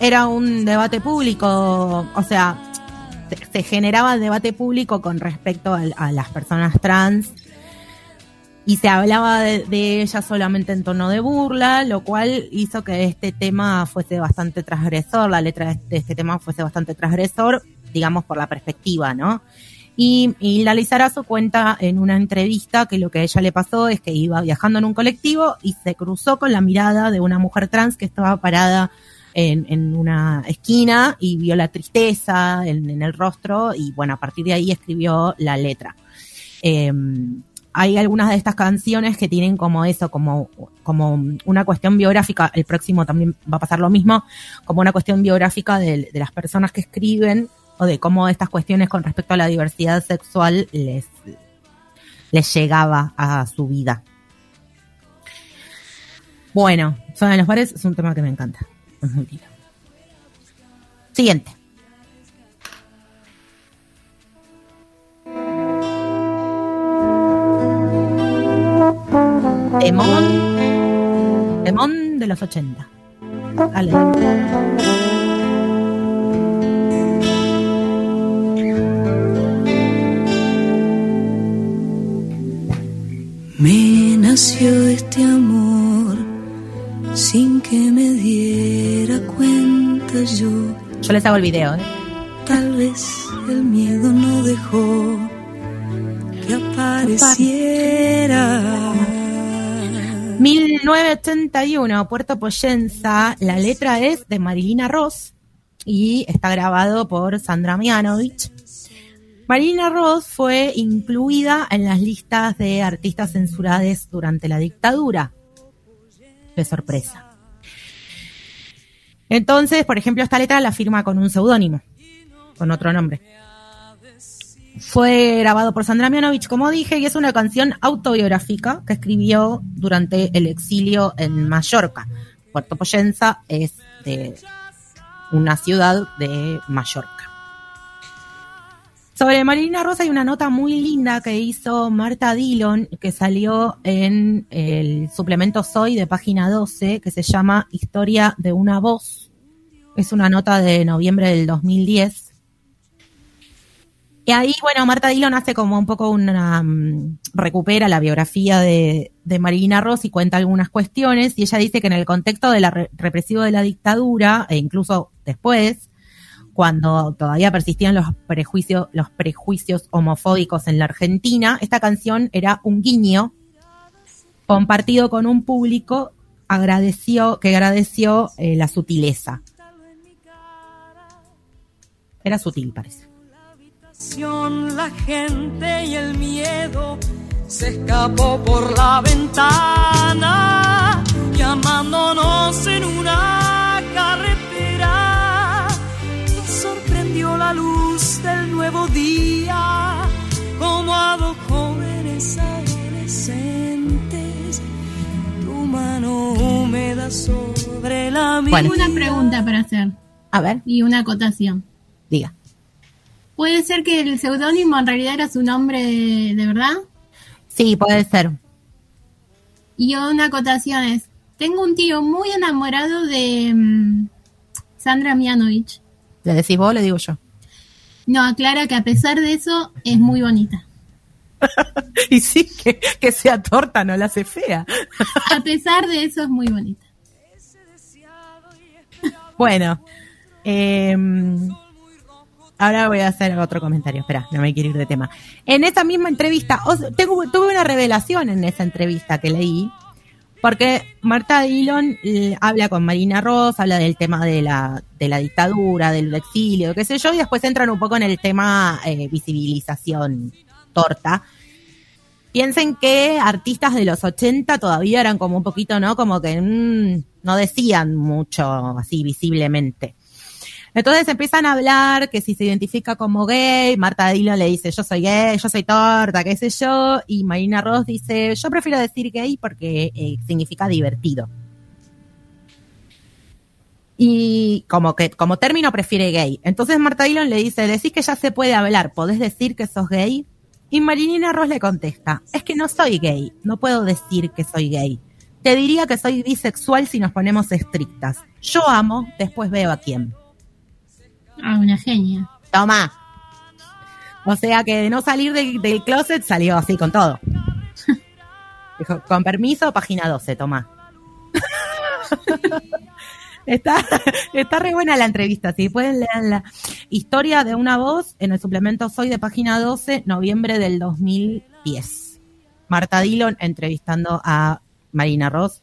era un debate público, o sea, se, se generaba el debate público con respecto a, las personas trans y se hablaba de, ellas solamente en tono de burla, lo cual hizo que este tema fuese bastante transgresor, la letra de este, este tema fuese bastante transgresor, digamos por la perspectiva, ¿no? Y, y la Lizarazo cuenta en una entrevista que lo que a ella le pasó es que iba viajando en un colectivo y se cruzó con la mirada de una mujer trans que estaba parada en, una esquina y vio la tristeza en, el rostro y bueno, a partir de ahí escribió la letra. Eh, hay algunas de estas canciones que tienen como eso, como, como una cuestión biográfica, el próximo también va a pasar lo mismo, como una cuestión biográfica de, las personas que escriben o de cómo estas cuestiones con respecto a la diversidad sexual les, les llegaba a su vida. Bueno, Zona de los bares es un tema que me encanta. Es muy lindo. Siguiente. Temón. Temón de los 80. Dale. Me nació este amor sin que me diera cuenta yo. Yo les hago el video, ¿eh? Tal vez el miedo no dejó que apareciera. 1981, Puerto Poyenza. La letra es de Marilina Ross y está grabado por Sandra Mianovich. Marilina Ross fue incluida en las listas de artistas censuradas durante la dictadura. De sorpresa. Entonces, por ejemplo, esta letra la firma con un seudónimo, con otro nombre. Fue grabado por Sandra Mianovich, como dije, y es una canción autobiográfica que escribió durante el exilio en Mallorca. Puerto Poyenza es de una ciudad de Mallorca. Sobre Marina Rosa hay una nota muy linda que hizo Marta Dillon, que salió en el suplemento Soy de página 12, que se llama Historia de una voz. Es una nota de noviembre del 2010. Y ahí, bueno, Marta Dillon hace como un poco una. mm, recupera la biografía de, de Marina Ross y cuenta algunas cuestiones. Y ella dice que en el contexto de la re- represivo de la dictadura, e incluso después, cuando todavía persistían los prejuicios, los prejuicios homofóbicos en la Argentina, esta canción era un guiño compartido con un público agradeció, que agradeció eh, la sutileza. Era sutil, parece. La gente y el miedo se escapó por la ventana, llamándonos en una carretera. Nos sorprendió la luz del nuevo día, como a dos jóvenes adolescentes. Tu mano húmeda sobre la mía. Bueno. Tengo una pregunta para hacer A ver, y una acotación. diga. ¿Puede ser que el seudónimo en realidad era su nombre de, de verdad? Sí, puede ser. Y una acotación es, tengo un tío muy enamorado de mm, Sandra Mianovich. ¿Le decís vos o le digo yo? No, aclara que a pesar de eso es muy bonita. Y sí, que, que sea torta no la hace fea. A pesar de eso es muy bonita. Bueno, eh, ahora voy a hacer otro comentario. Espera, no me quiero ir de tema. En esa misma entrevista, tuve una revelación en esa entrevista que leí, porque Marta Dillon eh, habla con Marina Ross, habla del tema de la, de la dictadura, del exilio, qué sé yo, y después entran un poco en el tema eh, visibilización torta. Piensen que artistas de los 80 todavía eran como un poquito, ¿no? Como que mm, no decían mucho así visiblemente. Entonces empiezan a hablar que si se identifica como gay, Marta Dillon le dice yo soy gay, yo soy torta, qué sé yo, y Marina Ross dice yo prefiero decir gay porque eh, significa divertido. Y como que como término prefiere gay. Entonces Marta Dillon le dice, decís que ya se puede hablar, ¿podés decir que sos gay? Y Marilina Ross le contesta, es que no soy gay, no puedo decir que soy gay. Te diría que soy bisexual si nos ponemos estrictas. Yo amo, después veo a quién. Ah, una genia. Toma. O sea que de no salir del, del closet salió así con todo. Dijo, con permiso, página 12, toma. Está, está re buena la entrevista, si pueden leerla. Historia de una voz en el suplemento Soy de página 12, noviembre del 2010. Marta Dillon entrevistando a Marina Ross.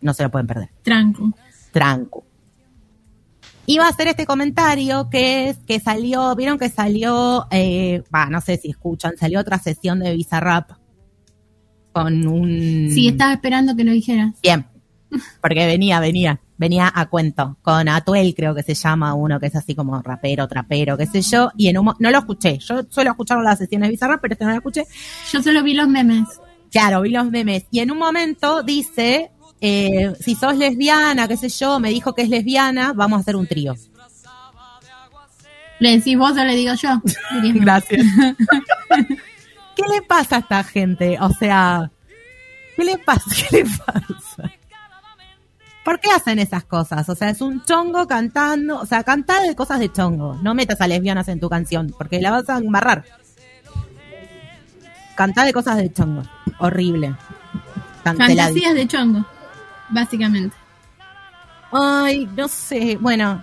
No se lo pueden perder. Tranco. Tranco. Iba a hacer este comentario que es que salió, vieron que salió, eh, bah, no sé si escuchan, salió otra sesión de Bizarrap con un... Sí, estaba esperando que lo dijeras. Bien, porque venía, venía, venía a cuento, con Atuel creo que se llama uno que es así como rapero, trapero, qué sé yo, y en un, mo- no lo escuché, yo suelo escuchar las sesiones de Bizarrap, pero este no lo escuché, Yo solo vi los memes. Claro, vi los memes. Y en un momento dice, eh, si sos lesbiana, qué sé yo, me dijo que es lesbiana, vamos a hacer un trío. ¿Le decís vos o le digo yo? Gracias. ¿Qué le pasa a esta gente? O sea, ¿qué le pasa? ¿Qué le pasa? ¿Por qué hacen esas cosas? O sea, es un chongo cantando, o sea, canta de cosas de chongo. No metas a lesbianas en tu canción, porque la vas a embarrar. Cantá de cosas de chongo. Horrible. Canceladísimo. Fantasías de chongo, básicamente. Ay, no sé. Bueno,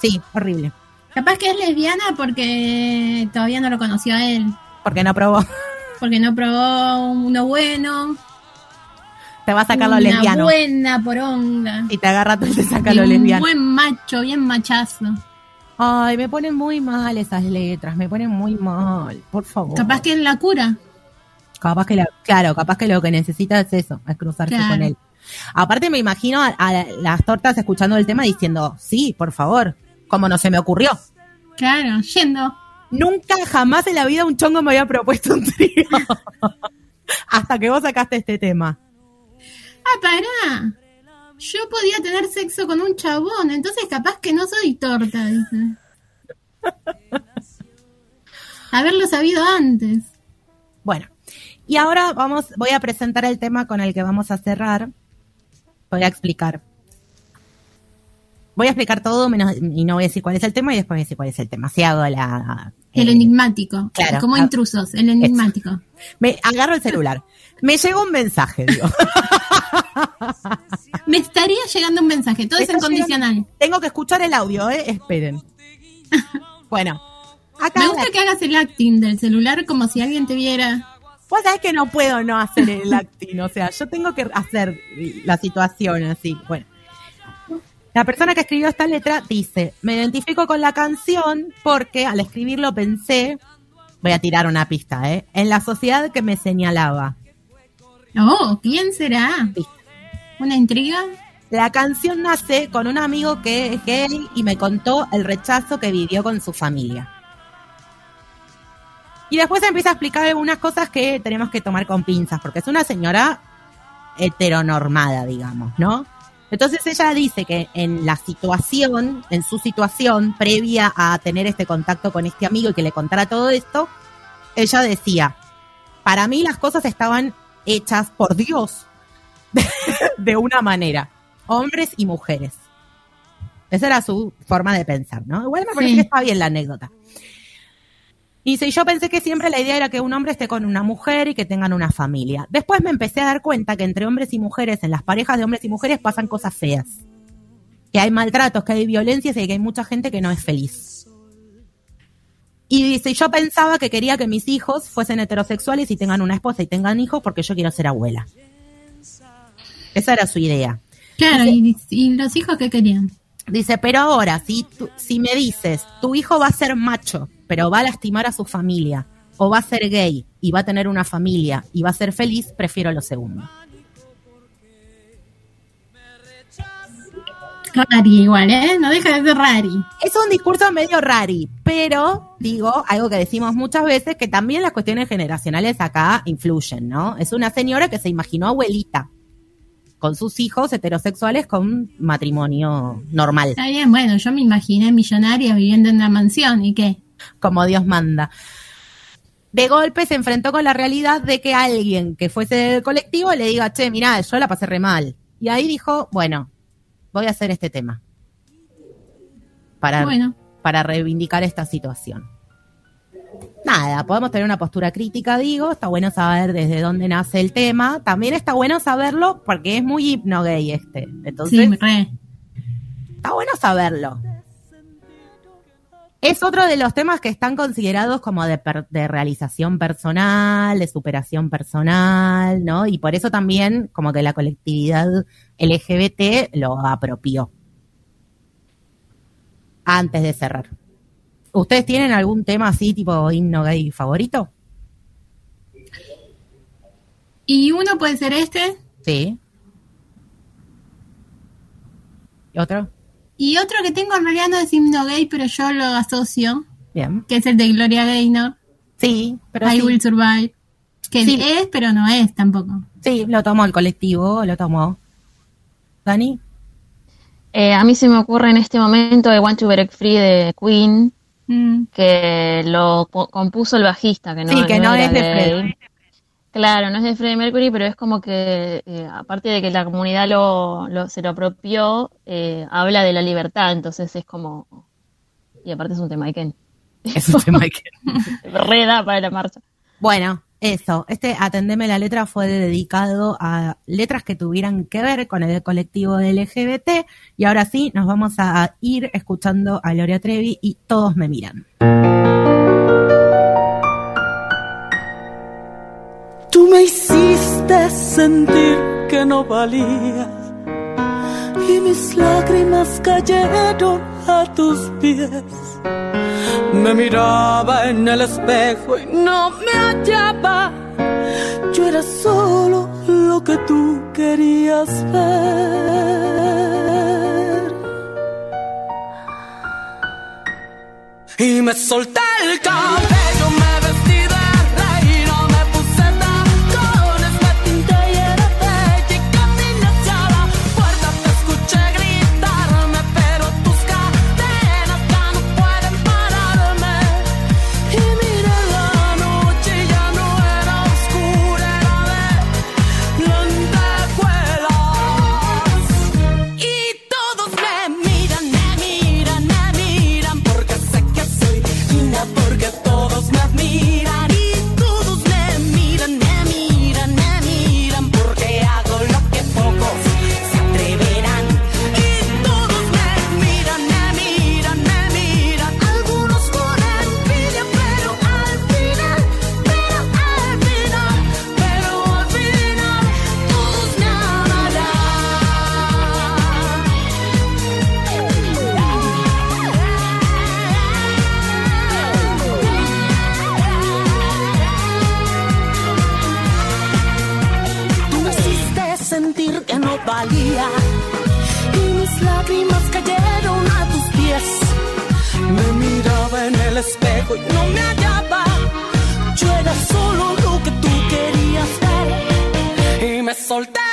sí, horrible. Capaz que es lesbiana porque todavía no lo conoció a él. Porque no probó. Porque no probó uno bueno. Te va a sacar lo Una lesbiano. buena poronga. Y te agarra tú y te saca Y lo un lesbiano. buen macho, bien machazo. Ay, me ponen muy mal esas letras, me ponen muy mal, por favor. Capaz que es la cura. Capaz que la- claro, capaz que lo que necesita es eso, es cruzarse Claro. con él. Aparte me imagino a, a las tortas escuchando el tema diciendo, sí, por favor, como no se me ocurrió. Claro, yendo. Nunca jamás en la vida un chongo me había propuesto un trío. Hasta que vos sacaste este tema. Ah, pará. Yo podía tener sexo con un chabón, entonces capaz que no soy torta, dice. Haberlo sabido antes. Bueno, y ahora vamos, voy a presentar el tema con el que vamos a cerrar. Voy a explicar. Voy a explicar todo menos, y no voy a decir cuál es el tema y después voy a decir cuál es el tema. Si hago la... El enigmático. claro. Como Ah. intrusos, el enigmático. me agarro el celular. Me llegó un mensaje, digo. Me estaría llegando un mensaje, todo Me es incondicional. Tengo que escuchar el audio, ¿eh? Esperen. Bueno, acá Me gusta que hagas el acting del celular como si alguien te viera. Vos sabés que no puedo no hacer el acting, o sea, yo tengo que hacer la situación así. Bueno, la persona que escribió esta letra dice, me identifico con la canción porque al escribirlo pensé, voy a tirar una pista, ¿eh? En la sociedad que me señalaba. Oh, ¿quién será? ¿Una intriga? La canción nace con un amigo que es gay y me contó el rechazo que vivió con su familia. Y después empieza a explicar algunas cosas que tenemos que tomar con pinzas, porque es una señora heteronormada, digamos, ¿no? Entonces ella dice que en la situación, en su situación, previa a tener este contacto con este amigo y que le contara todo esto, ella decía, para mí las cosas estaban hechas por Dios de una manera, hombres y mujeres. Esa era su forma de pensar, ¿no? Igual me parece Sí. que está bien la anécdota. Y dice, yo pensé que siempre la idea era que un hombre esté con una mujer y que tengan una familia. Después me empecé a dar cuenta que entre hombres y mujeres, en las parejas de hombres y mujeres, pasan cosas feas. Que hay maltratos, que hay violencias y que hay mucha gente que no es feliz. Y dice, yo pensaba que quería que mis hijos fuesen heterosexuales y tengan una esposa y tengan hijos porque yo quiero ser abuela. Esa era su idea. Claro, y, y los hijos que querían. Dice, pero ahora, si, tú- si me dices, tu hijo va a ser macho, pero va a lastimar a su familia, o va a ser gay y va a tener una familia y va a ser feliz, prefiero lo segundo. Rari igual, ¿eh? No deja de ser rari. Es un discurso medio rari, pero digo, algo que decimos muchas veces, que también las cuestiones generacionales acá influyen, ¿no? Es una señora que se imaginó abuelita, con sus hijos heterosexuales con matrimonio normal. Está bien, bueno, yo me imaginé millonaria viviendo en una mansión y qué. como Dios manda. De golpe se enfrentó con la realidad de que alguien que fuese del colectivo le diga, che, mirá, yo la pasé re mal. Y ahí dijo, bueno, voy a hacer este tema. Para, Bueno, para reivindicar esta situación. Nada, podemos tener una postura crítica, digo, está bueno saber desde dónde nace el tema. También está bueno saberlo porque es muy hipno gay este. Entonces, sí, re. Está bueno saberlo. Es otro de los temas que están considerados como de, per- de realización personal, de superación personal, ¿no? Y por eso también como que la colectividad LGBT lo apropió. Antes de cerrar. ¿Ustedes tienen algún tema así tipo himno gay favorito? Y uno puede ser este, Sí. ¿Y otro? y otro que tengo en realidad no es himno gay, pero yo lo asocio, Bien. que es el de Gloria Gaynor, Sí, pero I sí. Will Survive. Que Sí. es, pero no es tampoco. Sí, lo tomó el colectivo, lo tomó. ¿Dani? Eh, a mí se me ocurre en este momento de Want to Break Free de Queen, Mm. que lo compuso el bajista, que no, Sí, que no es de. Freddie. Claro, no es de Freddie Mercury, pero es como que, eh, aparte de que la comunidad lo, lo- se lo apropió, eh, habla de la libertad, entonces es como... Y aparte es un tema que Es un tema que... reda para la marcha. Bueno, eso. Este Atendeme la letra fue dedicado a letras que tuvieran que ver con el colectivo LGBT. Y ahora sí, nos vamos a ir escuchando a Gloria Trevi y todos me miran. Tú me hiciste sentir que no valía y mis lágrimas cayeron a tus pies. Me miraba en el espejo y no me hallaba. Yo era solo lo que tú querías ver. Y me solté el cabello, y no me hallaba. Yo era solo lo que tú querías ver y me solté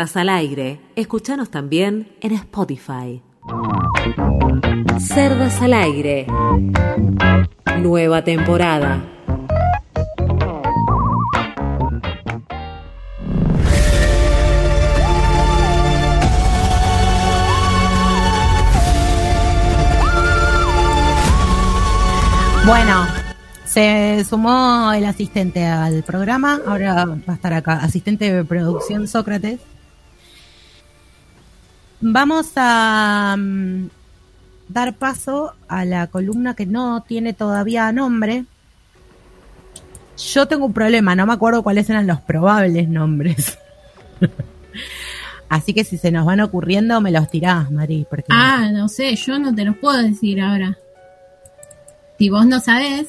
Cerdas al aire. Escúchanos también en Spotify. Cerdas al aire. Nueva temporada. Bueno, se sumó el asistente al programa, ahora va a estar acá, asistente de producción Sócrates. Vamos a mm, dar paso a la columna que no tiene todavía nombre. Yo tengo un problema, no me acuerdo cuáles eran los probables nombres. Así que si se nos van ocurriendo, me los tirás, Mari. Porque Ah, no sé, yo no te los puedo decir ahora. Si vos no sabés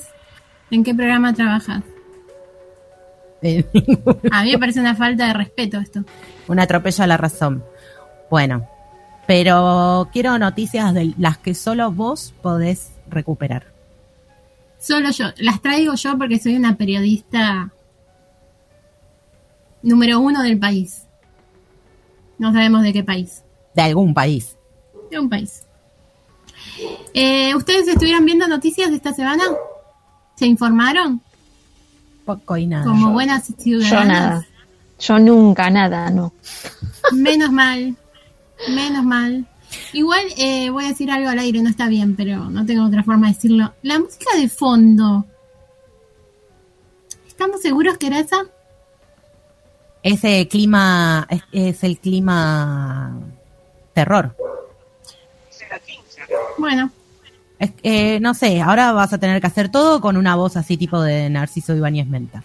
en qué programa trabajas. Eh, A mí me parece una falta de respeto esto. un atropello a la razón. Bueno, pero quiero noticias de las que solo vos podés recuperar. Solo yo. Las traigo yo porque soy una periodista número uno del país. No sabemos de qué país. De algún país. De un país. Eh, ¿Ustedes estuvieron viendo noticias de esta semana? ¿Se informaron? Poco y nada. Como buenas Yo ciudadanas. nada. Yo nunca nada, no. Menos mal. Menos mal. Igual eh, voy a decir algo al aire, no está bien, pero no tengo otra forma de decirlo. La música de fondo ¿Estamos seguros que era esa? Ese clima es, es el clima terror. Bueno, Es- eh, no sé, ahora vas a tener que hacer todo con una voz así tipo de Narciso Ibáñez Menta.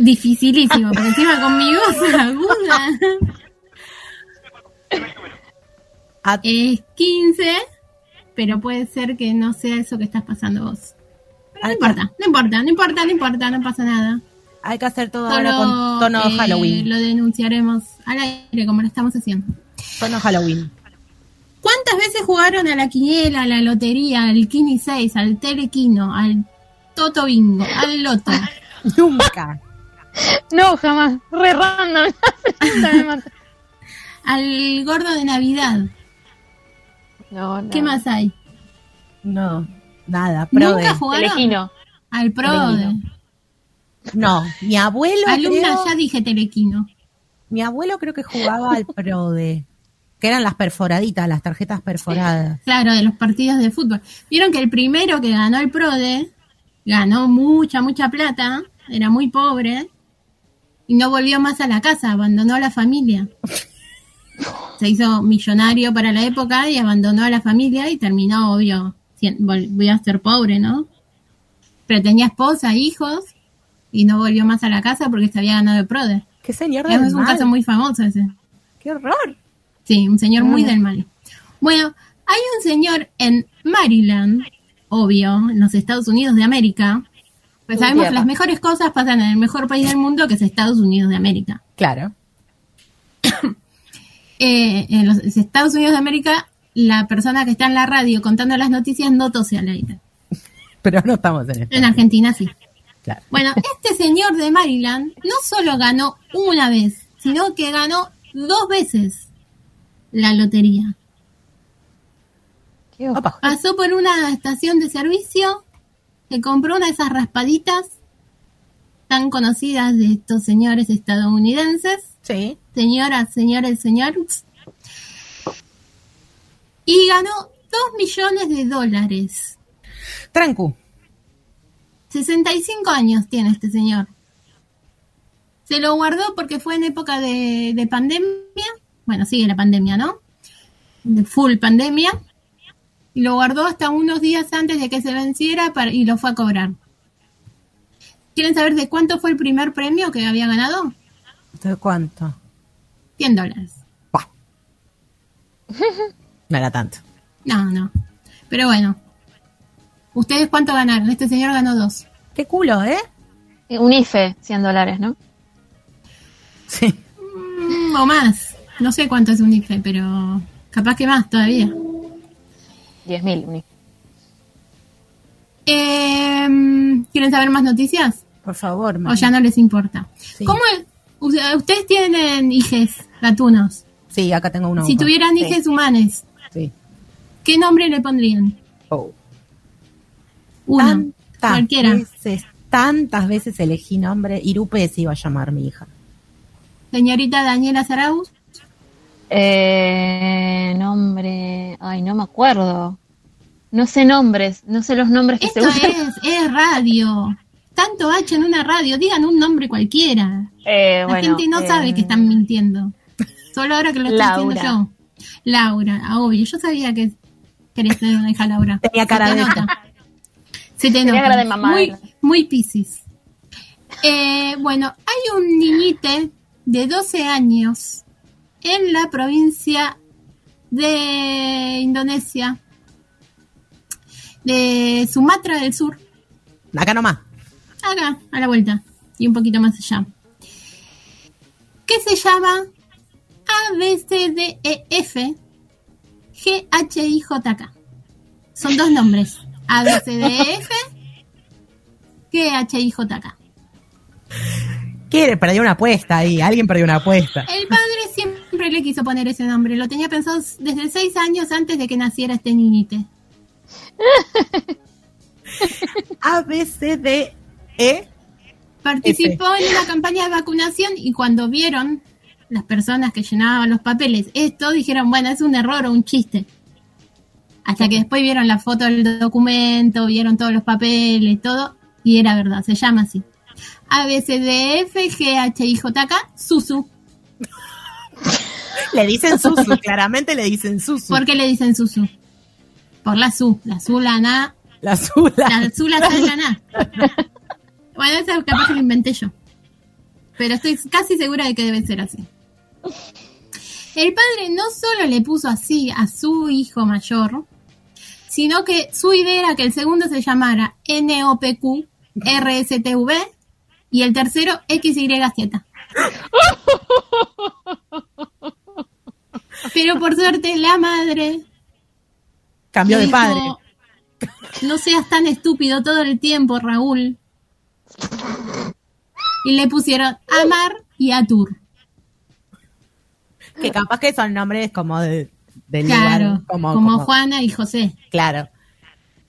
dificilísimo, pero encima con mi voz aguda. A- Es 15, pero puede ser que no sea eso que estás pasando vos. Pero no importa, no importa, no importa, no importa, no pasa nada. hay que hacer todo ahora con tono eh, Halloween. lo denunciaremos al aire como lo estamos haciendo. Tono Halloween. ¿Cuántas veces jugaron a la quiniela, a la lotería, al Kini 6, al Telequino, al Toto Bingo, al Loto? Nunca. No, jamás. Re random. Al Gordo de Navidad? No, no. ¿Qué más hay? No, nada. Pro ¿Nunca de- jugaron? Telequino. Al Prode. Telequino. No, mi abuelo Alumna, creo, ya dije Telequino. mi abuelo creo que jugaba al Prode, que eran las perforaditas, las tarjetas perforadas. Claro, de los partidos de fútbol. Vieron que el primero que ganó el PRODE ganó mucha, mucha plata, era muy pobre y no volvió más a la casa, abandonó a la familia. Se hizo millonario para la época y abandonó a la familia y terminó, obvio, volvió a ser pobre, ¿no? Pero tenía esposa, hijos y no volvió más a la casa porque se había ganado el PRODE. Qué señor del Es un mal. caso muy famoso ese. Qué horror. Sí, un señor muy del mal. Bueno, hay un señor en Maryland, obvio, en los Estados Unidos de América. Pues sabemos que las mejores cosas pasan en el mejor país del mundo, que es Estados Unidos de América. Claro. Eh, en los Estados Unidos de América, la persona que está en la radio contando las noticias no tose al aire. Pero no estamos en esto. En Argentina sí. Claro. Bueno, este señor de Maryland no solo ganó una vez, sino que ganó dos veces la lotería. Qué. Pasó por una estación de servicio, se compró una de esas raspaditas tan conocidas de estos señores estadounidenses, Sí. Señoras, señores, señores, y ganó dos millones de dólares. Trancu. 65 años tiene este señor. Se lo guardó porque fue en época de, de pandemia. Bueno, sigue la pandemia, ¿no? De full pandemia. Y lo guardó hasta unos días antes de que se venciera para- y lo fue a cobrar. ¿Quieren saber de cuánto fue el primer premio que había ganado? ¿De cuánto? 100 dólares. Buah. No era tanto. No, no. Pero bueno. ¿Ustedes cuánto ganaron? Este señor ganó dos. Qué culo, ¿eh? Eh, Un IFE, 100 dólares, ¿no? Sí. Mm, o más. No sé cuánto es un IFE, pero capaz que más todavía. 10.000 un IFE. Eh, ¿Quieren saber más noticias? Por favor. ¿O ya no les importa? Sí. ¿Cómo ustedes tienen hijes gatunos? Sí, acá tengo uno. Si tuvieran Sí. hijes humanes, Sí. ¿qué nombre le pondrían? Oh. Uno. Tantas Cualquiera. veces, tantas veces elegí nombre. Irupe se iba a llamar mi hija. Señorita Daniela Zarauz. Eh, nombre. Ay, no me acuerdo. No sé nombres, no sé los nombres que Esto se usan. es, es radio. Tanto H en una radio. Digan un nombre cualquiera. Eh, La bueno, gente no eh, sabe que están mintiendo. Solo ahora que lo estoy Laura. diciendo yo. Laura, ah, obvio. Yo sabía que querías tener una hija Laura. Tenía Se cara te de nota. Se te Tenía nota. cara de mamá, Muy, muy piscis. Eh, bueno, hay un niñite de 12 años en la provincia de Indonesia, de Sumatra del Sur, Acá nomás. acá, a la vuelta, y un poquito más allá, que se llama A, B, C, D, E, F, G, H, I, J, K. Son dos nombres. A, B, C, D, E, F, G, H, I, J, K. ¿Quiere? Perdió una apuesta ahí. Alguien perdió una apuesta. El padre siempre le quiso poner ese nombre. Lo tenía pensado desde seis años antes de que naciera este niñite. A, B, C, D, E. Participó en una campaña de vacunación y cuando vieron las personas que llenaban los papeles esto, dijeron, bueno, es un error o un chiste. Hasta que después vieron la foto del documento, vieron todos los papeles, todo, y era verdad, se llama así. A, B, C, D, F, G, H, I, J, K, Susu. Le dicen Susu, claramente le dicen Susu. ¿Por qué le dicen Susu? Por la Su. La Su, la Na. La Zula. La Su, la Sa y la Na. Bueno, esa capaz que lo inventé yo. Pero estoy casi segura de que debe ser así. El padre no solo le puso así a su hijo mayor, sino que su idea era que el segundo se llamara NOPQ, RSTV y el tercero XYZ. Pero por suerte la madre Cambió de padre. No seas tan estúpido todo el tiempo, Raúl. Y le pusieron Amar y Atur. Que capaz que son nombres como de, del Claro, lugar, como, como, como- Juana y José. Claro.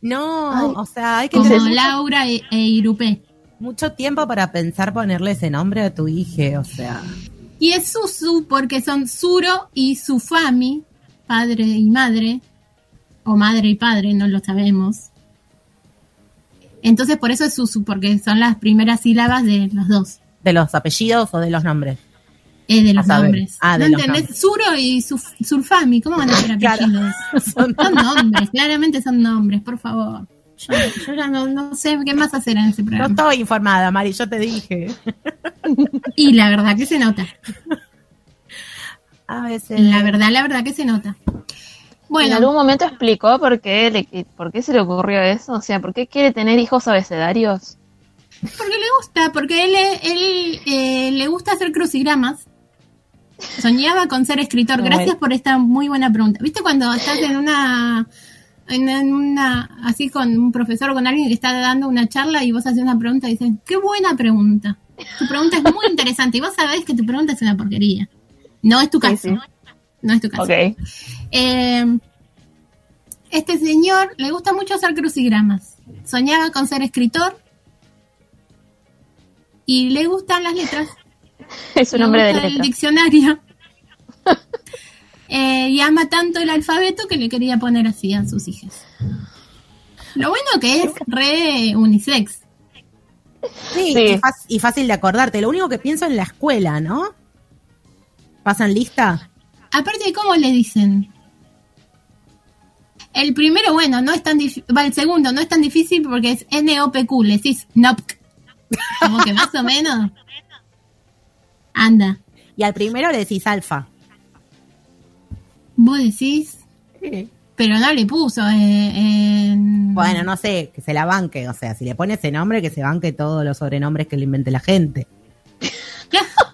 No, o sea, hay que Como tener Laura e, e Irupé. mucho tiempo para pensar ponerle ese nombre a tu hija, o sea. Y es Susu porque son Suro y Sufami, padre y madre, o madre y padre, no lo sabemos. Entonces por eso es Susu, porque son las primeras sílabas de los dos, ¿De los apellidos o de los nombres? Eh, de los nombres. Ah, de ¿No los entendés? nombres. Suro y Suf- Sulfami, ¿cómo van a ser Claro. apellidos? Son- Son nombres, claramente son nombres, por favor. Yo, yo ya no, no sé qué más hacer en ese No programa. estoy informada, Mari, yo te dije. Y la verdad que se nota. A veces. La verdad, la verdad que se nota. ¿En Bueno, algún momento explicó por qué, le- por qué se le ocurrió eso? O sea, ¿por qué quiere tener hijos abecedarios? porque le gusta, porque él, él eh, le gusta hacer crucigramas. Soñaba con ser escritor. Gracias por esta muy buena pregunta. ¿Viste cuando estás en una, en, una, así con un profesor o con alguien que está dando una charla y vos haces una pregunta y dices, qué buena pregunta. Tu pregunta es muy interesante y vos sabés que tu pregunta es una porquería. No es tu caso. sí. No es tu caso. Ok. Eh, este señor le gusta mucho hacer crucigramas. Soñaba con ser escritor y le gustan las letras. Es un hombre de el diccionario. Eh, y ama tanto el alfabeto que le quería poner así a sus hijas. Lo bueno que es re unisex. Sí, Sí. Y, fácil, y fácil de acordarte. Lo único que pienso en la escuela, ¿no? ¿Pasan lista? Aparte de cómo le dicen. El primero, bueno, no es tan difícil. El segundo no es tan difícil porque es N-O-P-Q. Le decís NOPC. Como que más o menos. Anda. Y al primero le decís alfa. Vos decís. Pero no le puso. eh, en- Bueno, no sé, que se la banque. O sea, si le pone ese nombre, que se banque todos los sobrenombres que le invente la gente.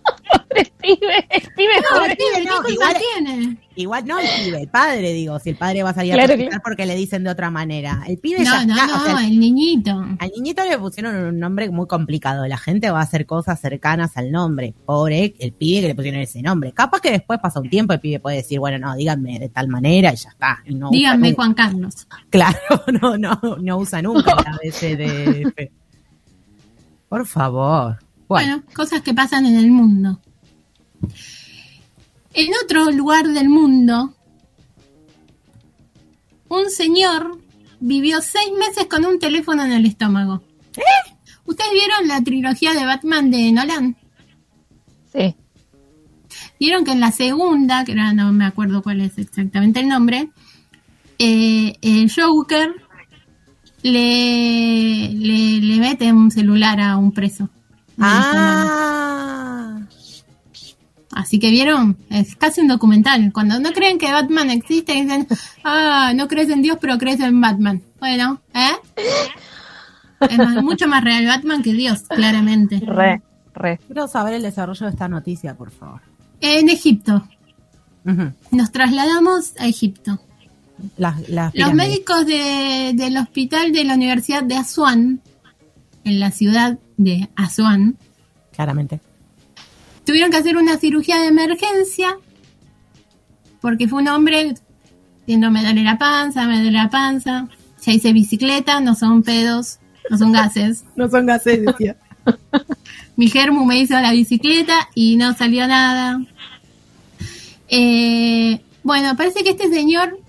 El pibe, el pibe No, pobre. pibe, no, ¿qué igual- culpa tiene? Igual no el pibe, el padre, digo, si el padre va a salir Claro a que- protestar porque le dicen de otra manera. El pibe No, ya no, está, no, o sea, el niñito. al niñito le pusieron un nombre muy complicado. La gente va a hacer cosas cercanas al nombre. Pobre el pibe que le pusieron ese nombre. Capaz que después pasa un tiempo, el pibe puede decir, bueno, no, díganme de tal manera y ya está. Y no usa Díganme. Juan Carlos. Claro, no, no, no usa nunca la BCDF. Por favor. Bueno, cosas que pasan en el mundo. En otro lugar del mundo, un señor vivió seis meses con un teléfono en el estómago. ¿Ustedes vieron la trilogía de Batman de Nolan? Sí. Vieron que en la segunda, que no me acuerdo cuál es exactamente el nombre, eh, el Joker le, le, le mete un celular a un preso. Ah, Así que vieron, es casi un documental. Cuando no creen que Batman existe, dicen, ah, no crees en Dios, pero crees en Batman. Bueno, ¿eh? Es más- mucho más real Batman que Dios, claramente. Re, re. quiero saber el desarrollo de esta noticia, por favor. En Egipto, nos trasladamos a Egipto. Las, las Los médicos de- del hospital de la Universidad de Asuán, en la ciudad de Asuán, Claramente. tuvieron que hacer una cirugía de emergencia porque fue un hombre diciendo me duele la panza, me duele la panza. Ya hice bicicleta, no son pedos, no son gases. No son gases, decía. Mi germu me hizo la bicicleta y no salió nada. Eh, bueno, parece que este señor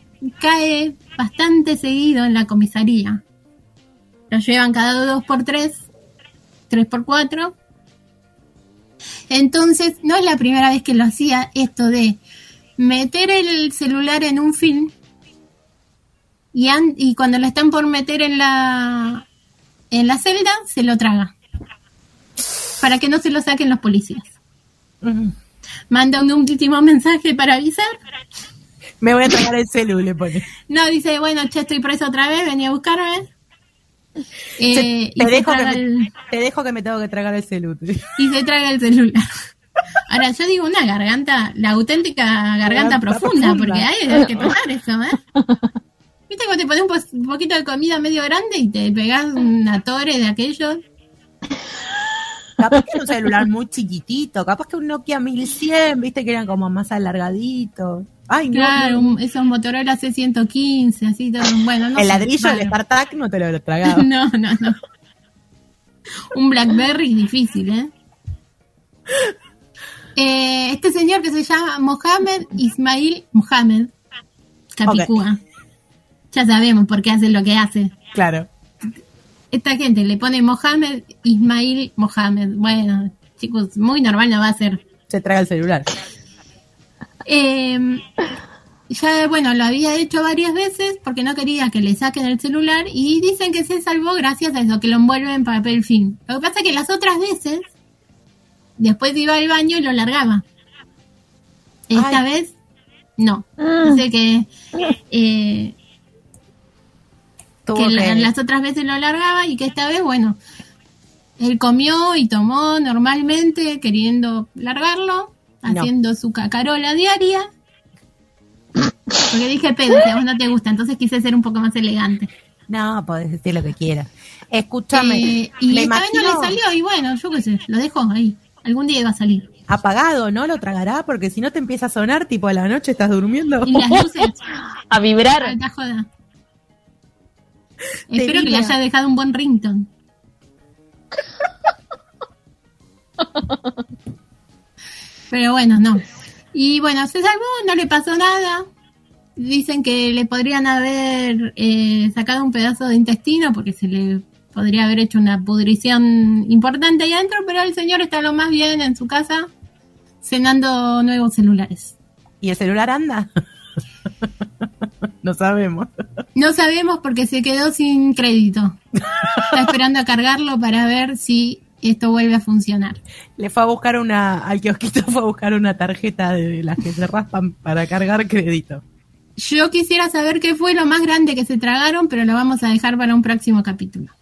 cae bastante seguido en la comisaría. Lo llevan cada dos por tres 3x4. Entonces, no es la primera vez que lo hacía esto de meter el celular en un film y, y cuando lo están por meter en la en la celda, se lo traga. Para que no se lo saquen los policías. Mm. Manda un último mensaje para avisar. Me voy a tragar el celu, le pone. No, dice, bueno, che, estoy preso otra vez, vení a buscarme. Eh, te, dejo que me, el, te dejo que me tengo que tragar el celu. y se traga el celular. Ahora, yo digo una garganta, la auténtica garganta Garganta profunda, profunda. porque hay que tomar eso, ¿eh? ¿Viste cuando te pones un, poquito de comida medio grande y te pegás una torre de aquellos? Capaz que era un celular muy chiquitito, capaz que un Nokia 1100, viste que eran como más alargaditos. Ay, Claro, no. esos Motorola C115, así todo. Bueno, no el ladrillo del. StarTAC no te lo tragaba. No, no, no. Un Blackberry difícil, ¿eh? Eh, Este señor que se llama Mohamed Ismail Mohamed Capicúa. Ya sabemos por qué hace lo que hace. Claro. Esta gente le pone Mohamed Ismail Mohamed. Bueno, chicos, muy normal no va a ser. Se traga el celular. Eh, ya, bueno, lo había hecho varias veces porque no quería que le saquen el celular y dicen que se salvó gracias a eso, que lo envuelve en papel film. Lo que pasa es que las otras veces, después iba al baño y lo largaba. Esta Ay. vez, no. Mm. Dice que, eh, Tuvo que la- que- las otras veces lo largaba y que esta vez, bueno, él comió y tomó normalmente queriendo largarlo, No. haciendo su cacarola diaria. Porque dije pedo, que a vos no te gusta, entonces quise ser un poco más elegante. No, podés decir lo que quieras. Escúchame. Eh, y me esta vez no le imagino salió y bueno, yo qué sé, lo dejó ahí. Algún día iba a salir. apagado, ¿no? Lo tragará porque si no te empieza a sonar, tipo a la noche estás durmiendo. Y las luces, A vibrar. alta joda. Te Espero que le haya dejado un buen ringtone. Pero bueno, no. Y bueno, se salvó, no le pasó nada. Dicen que le podrían haber eh, sacado un pedazo de intestino porque se le podría haber hecho una pudrición importante ahí adentro, pero el señor está lo más bien en su casa cenando nuevos celulares. ¿Y el celular anda? no sabemos. No sabemos porque se quedó sin crédito. Está esperando a cargarlo para ver si esto vuelve a funcionar. Le fue a buscar una, al kiosquito fue a buscar una tarjeta de las que se raspan para cargar crédito. Yo quisiera saber qué fue lo más grande que se tragaron, pero lo vamos a dejar para un próximo capítulo.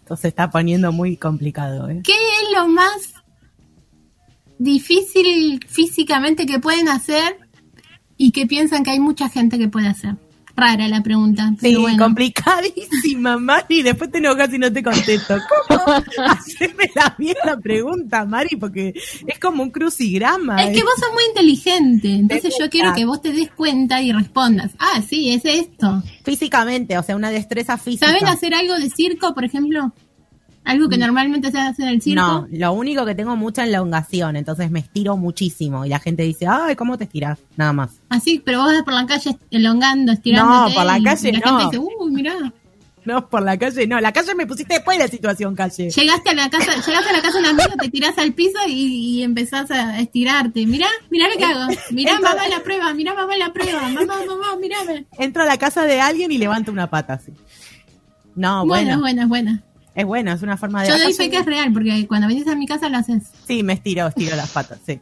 Entonces se está poniendo muy complicado, ¿eh? ¿Qué es lo más difícil físicamente que pueden hacer y que piensan que hay mucha gente que puede hacer? Rara la pregunta, Sí, pero bueno. complicadísima, Mari. Después te enojas y no te contesto. ¿Cómo? Haceme la misma pregunta, Mari, porque es como un crucigrama. Es que vos sos muy inteligente, entonces yo quiero que vos te des cuenta y respondas. Ah, sí, es esto. Físicamente, o sea, una destreza física. ¿Saben hacer algo de circo, por ejemplo? Algo que normalmente se hace en el circo. No, lo único que tengo mucha elongación, entonces me estiro muchísimo y la gente dice, ay, ¿cómo te estiras? Nada más. Así, pero vos vas por la calle elongando, estirándote. No, por la y calle la no. gente dice, uy, mirá. No, por la calle, no, la calle me pusiste después de la situación, calle. Llegaste a la casa, llegaste a la casa de un amigo, te tirás al piso y, y empezás a estirarte. Mirá, mirá lo que hago. Mirá, Entonces- mamá la prueba, mirá, mamá la prueba. Mamá, mamá, mirame. Entro a la casa de alguien y levanto una pata así. No, Buena, bueno, buena, buena. Es bueno, es una forma de... Yo doy fe que es real, porque cuando venís a mi casa lo haces. Sí, me estiro, estiro las patas, sí.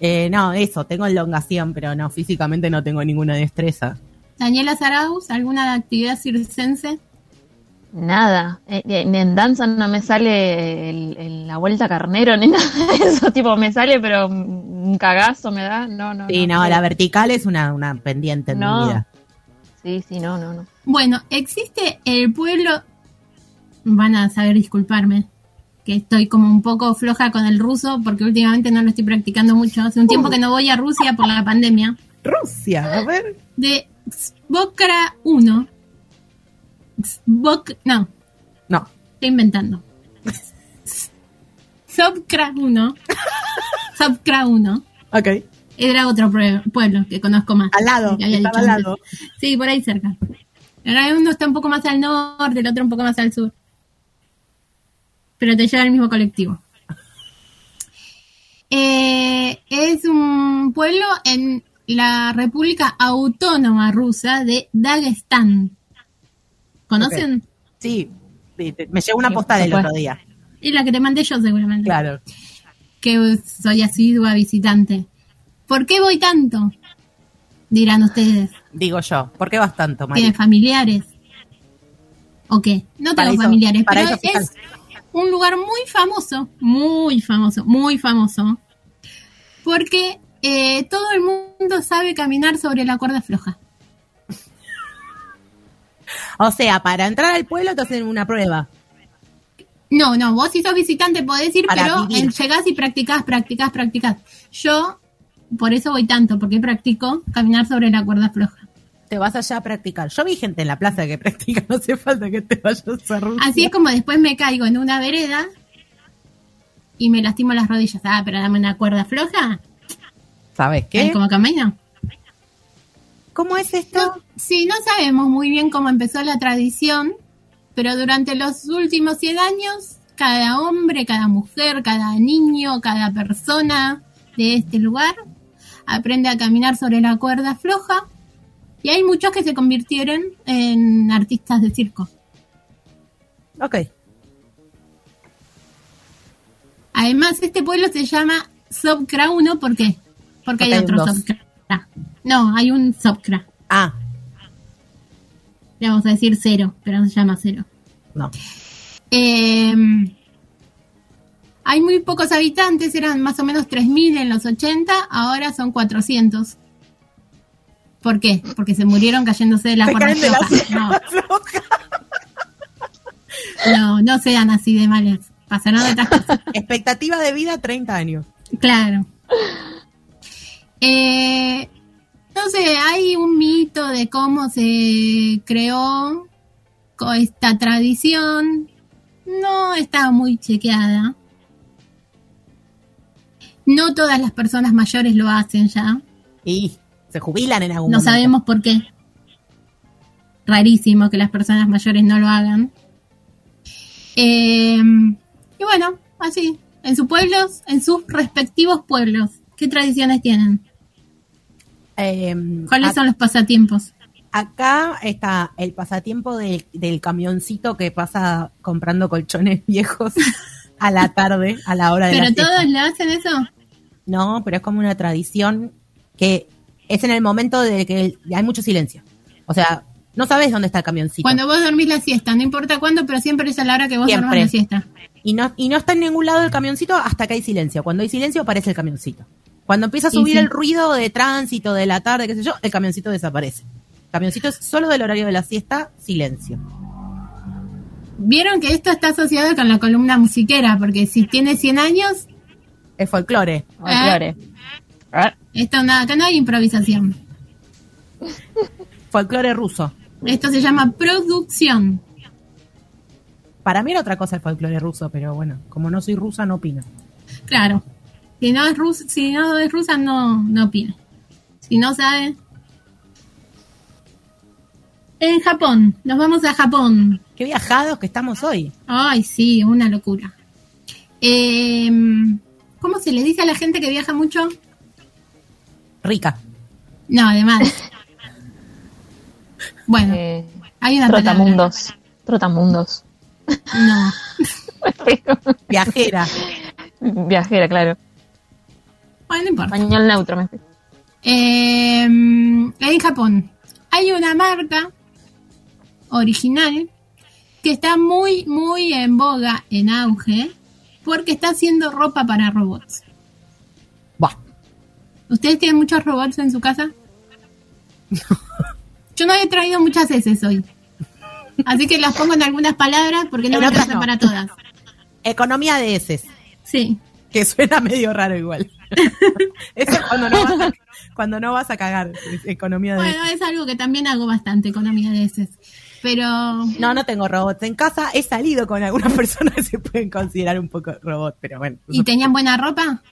Eh, no, eso, tengo elongación, pero no, físicamente no tengo ninguna destreza. Daniela Zaraus, ¿alguna actividad circense? Nada. Eh, eh, en danza no me sale el- el- la vuelta carnero ni nada de eso. Tipo, me sale, pero un cagazo me da. No, no. Sí, no, la vertical es una, una pendiente en No. mi vida. Sí, sí, no, no, no. Bueno, existe el pueblo. Van a saber disculparme, que estoy como un poco floja con el ruso porque últimamente no lo estoy practicando mucho. Hace un tiempo que no voy a Rusia por la pandemia. Rusia, a ver. De Svokra 1. Svok, no, No, estoy inventando. Sovkra 1. Sovkra 1. ok. Era otro pueblo que conozco más. Al lado, estaba al lado. Sí, por ahí cerca. Ahora uno está un poco más al norte, el otro un poco más al sur. Pero te lleva al mismo colectivo. Eh, es un pueblo en la República Autónoma Rusa de Dagestán. ¿Conocen? Sí, me llegó una postal el otro día. Es la que te mandé yo seguramente. Claro. Que soy asidua visitante. ¿Por qué voy tanto? Dirán ustedes. Digo yo, ¿por qué vas tanto? ¿Tiene familiares? ¿O qué? No tengo familiares, pero es un lugar muy famoso, muy famoso, muy famoso, porque eh, todo el mundo sabe caminar sobre la cuerda floja. O sea, para entrar al pueblo te hacen una prueba. No, no, vos si sos visitante podés ir, Para pero vivir. en- llegás y practicás, practicás, practicás. Yo, por eso voy tanto, porque practico caminar sobre la cuerda floja. Te vas allá a practicar. Yo vi gente en la plaza que practica, no hace falta que te vayas a Rusia. Así es como después me caigo en una vereda y me lastimo las rodillas. Ah, pero dame una cuerda floja. ¿Sabes ¿Qué? ¿Cómo camino? ¿Cómo es esto? No, sí, no sabemos muy bien cómo empezó la tradición, pero durante los últimos 100 años, cada hombre, cada mujer, cada niño, cada persona de este lugar aprende a caminar sobre la cuerda floja y hay muchos que se convirtieron en artistas de circo. Ok. Además, este pueblo se llama Sobkra 1, ¿por qué? Porque hay Porque hay un otro dos. Sobkra. No, hay un Sobkra. Ah, Le vamos a decir cero, pero no se llama cero. no. Eh, hay muy pocos habitantes, eran más o menos 3.000 en los 80, ahora son 400. ¿Por qué? Porque se murieron cayéndose de la Se cuerda caen de la floja. No, no, no sean así de males. Pasarán otras cosas. Expectativa de vida 30 años. Claro. Eh, no sé, hay un mito de cómo se creó esta tradición. No está muy chequeada. No todas las personas mayores lo hacen ya. Y se jubilan en algún No momento. sabemos por qué. Rarísimo que las personas mayores no lo hagan. Eh, y bueno, así. En sus pueblos, en sus respectivos pueblos, ¿qué tradiciones tienen? Eh, ¿Cuáles son los pasatiempos? Acá está el pasatiempo del, del camioncito que pasa comprando colchones viejos a la tarde, a la hora de ¿Pero todos le hacen eso? No, pero es como una tradición que es en el momento de que hay mucho silencio. O sea, no sabes dónde está el camioncito. Cuando vos dormís la siesta, no importa cuándo, pero siempre es a la hora que vos Siempre. dormís la siesta. Y no, y no está en ningún lado el camioncito hasta que hay silencio. Cuando hay silencio aparece el camioncito. Cuando empieza a subir sí. el ruido de tránsito de la tarde, qué sé yo, el camioncito desaparece. El camioncito es solo del horario de la siesta, silencio. Vieron que esto está asociado con la columna musiquera, porque si tiene 100 años, Es folclore. Folclore. Ah, esto nada, acá no hay improvisación. Folclore ruso. Esto se llama producción. Para mí era otra cosa el folclore ruso, pero bueno, como no soy rusa, no opino. Claro. Si no es rusa, si no es rusa no, no opina. Si no sabe. En Japón, nos vamos a Japón. Qué viajados que estamos hoy. Ay, sí, una locura. Eh, ¿Cómo se le dice a la gente que viaja mucho? Rica. No, además. Bueno, eh, hay una palabra. trotamundos. Trotamundos. No. Viajera. Viajera, claro. Bueno, no importa. Español neutro, me. Eh, en Japón hay una marca original que está muy, muy en boga, en auge, porque está haciendo ropa para robots. ¿Ustedes tienen muchos robots en su casa? Yo no he traído muchas heces hoy. Así que las pongo en algunas palabras porque no En me alcanza no. para todas. Economía de heces. Sí. Que suena medio raro igual. Eso es cuando no vas a, cuando no vas a cagar. economía de Bueno, es algo que también hago bastante, economía de heces. Pero No, no tengo robots. En casa he salido con algunas personas que se pueden considerar un poco robot, pero bueno. ¿Y tenían buena ropa?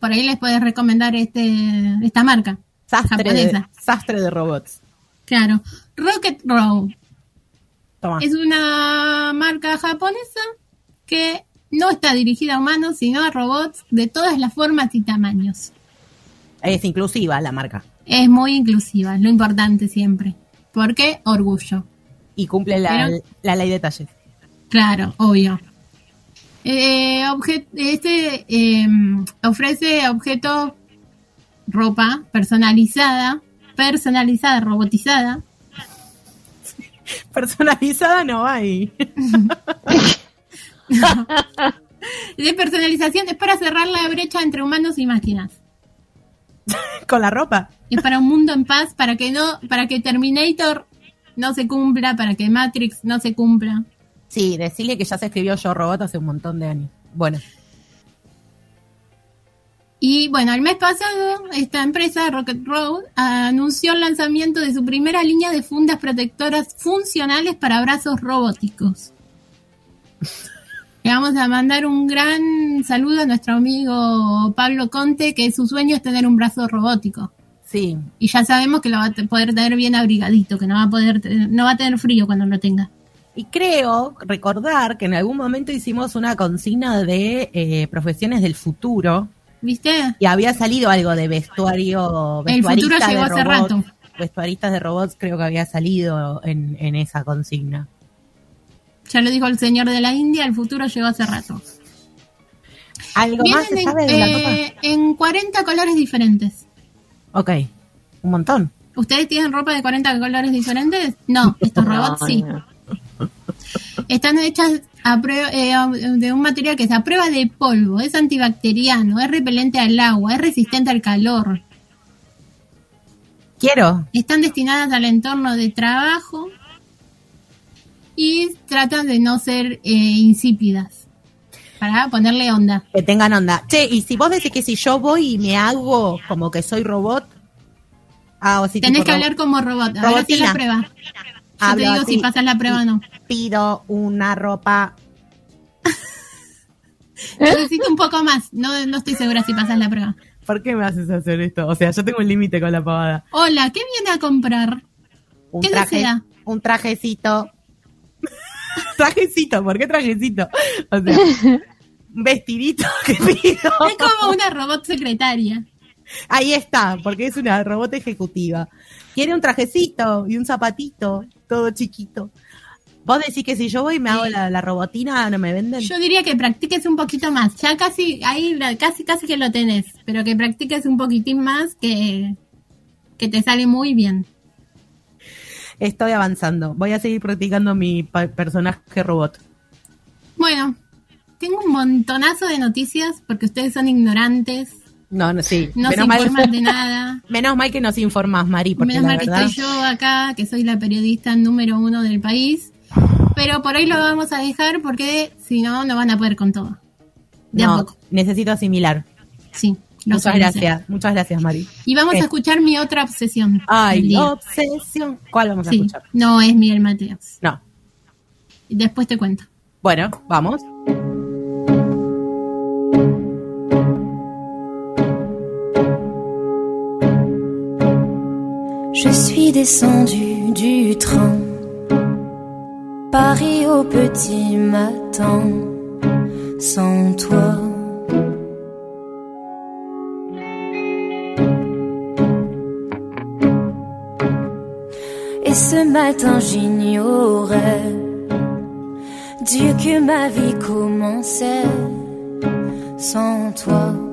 Por ahí les puedes recomendar este esta marca. Sastre de, sastre de robots. Claro. Rocket Row Toma. es una marca japonesa que no está dirigida a humanos, sino a robots de todas las formas y tamaños. Es inclusiva la marca. Es muy inclusiva, es lo importante siempre. Porque orgullo. Y cumple la, Pero- la ley de talles. Claro, obvio. Eh, este eh, ofrece objetos, ropa personalizada, personalizada, robotizada, Personalizada no hay. de personalización es para cerrar la brecha entre humanos y máquinas. Con la ropa. Es para un mundo en paz, para que no, para que Terminator no se cumpla, para que Matrix no se cumpla. Sí, decirle que ya se escribió Yo Robot hace un montón de años. Bueno, Y bueno, el mes pasado esta empresa, Rocket Road, anunció el lanzamiento de su primera línea de fundas protectoras funcionales para brazos robóticos. Le vamos a mandar un gran saludo a nuestro amigo Pablo Conte, que su sueño es tener un brazo robótico. sí. Y ya sabemos que lo va a poder tener bien abrigadito, que no va a poder, no va a tener frío cuando lo tenga. Y creo recordar que en algún momento hicimos una consigna de eh, profesiones del futuro ¿Viste? y había salido algo de vestuario. El futuro llegó hace robots. rato. Vestuaristas de robots creo que había salido en, en esa consigna. Ya lo dijo el señor de la India, el futuro llegó hace rato. ¿Algo más se sabe en, de la eh, en 40 colores diferentes. Ok, un montón. ¿Ustedes tienen ropa de 40 colores diferentes? No, estos robots sí. no. Están hechas a prue- eh, de un material que es a prueba de polvo, es antibacteriano, es repelente al agua, es resistente al calor. Quiero. Están destinadas al entorno de trabajo y tratan de no ser eh, insípidas. Para ponerle onda. Que tengan onda. Che, y si vos decís que si yo voy y me hago como que soy robot. Ah, o si Tenés que hablar como robot. A ver, Robotina. la prueba. Yo te digo así si pasas la prueba o no. Pido una ropa. Necesito un poco más. No, no estoy segura si pasas la prueba. ¿Por qué me haces hacer esto? O sea, yo tengo un límite con la pavada. Hola, ¿qué viene a comprar? Un ¿Qué traje, desea? un trajecito. trajecito, ¿por qué trajecito? O sea, un vestidito que pido. Es como una robot secretaria. Ahí está, porque es una robot ejecutiva. Quiere un trajecito y un zapatito, todo chiquito. Vos decís que si yo voy y me hago la, la robotina, ¿no me venden? Yo diría que practiques un poquito más. Ya casi, ahí casi, casi que lo tenés. Pero que practiques un poquitín más que, que te sale muy bien. Estoy avanzando. Voy a seguir practicando mi personaje robot. Bueno, tengo un montonazo de noticias porque ustedes son ignorantes. No, no, sí. No se menos, mal, informan de nada. menos mal que nos informas, Mari, porque Menos la mal que verdad... estoy yo acá, que soy la periodista número uno del país. Pero por ahí lo vamos a dejar porque si no, no van a poder con todo. De a no, poco. necesito asimilar. Sí. Muchas gracias, muchas gracias, Mari. Y vamos a escuchar mi otra obsesión. Ay, obsesión. ¿Cuál vamos a Sí, escuchar? no es Miguel Mateos. No. Después te cuento. Bueno, vamos. Je suis descendu du train. Paris au petit matin, sans toi. Et ce matin j'ignorais Dieu que ma vie commençait sans toi.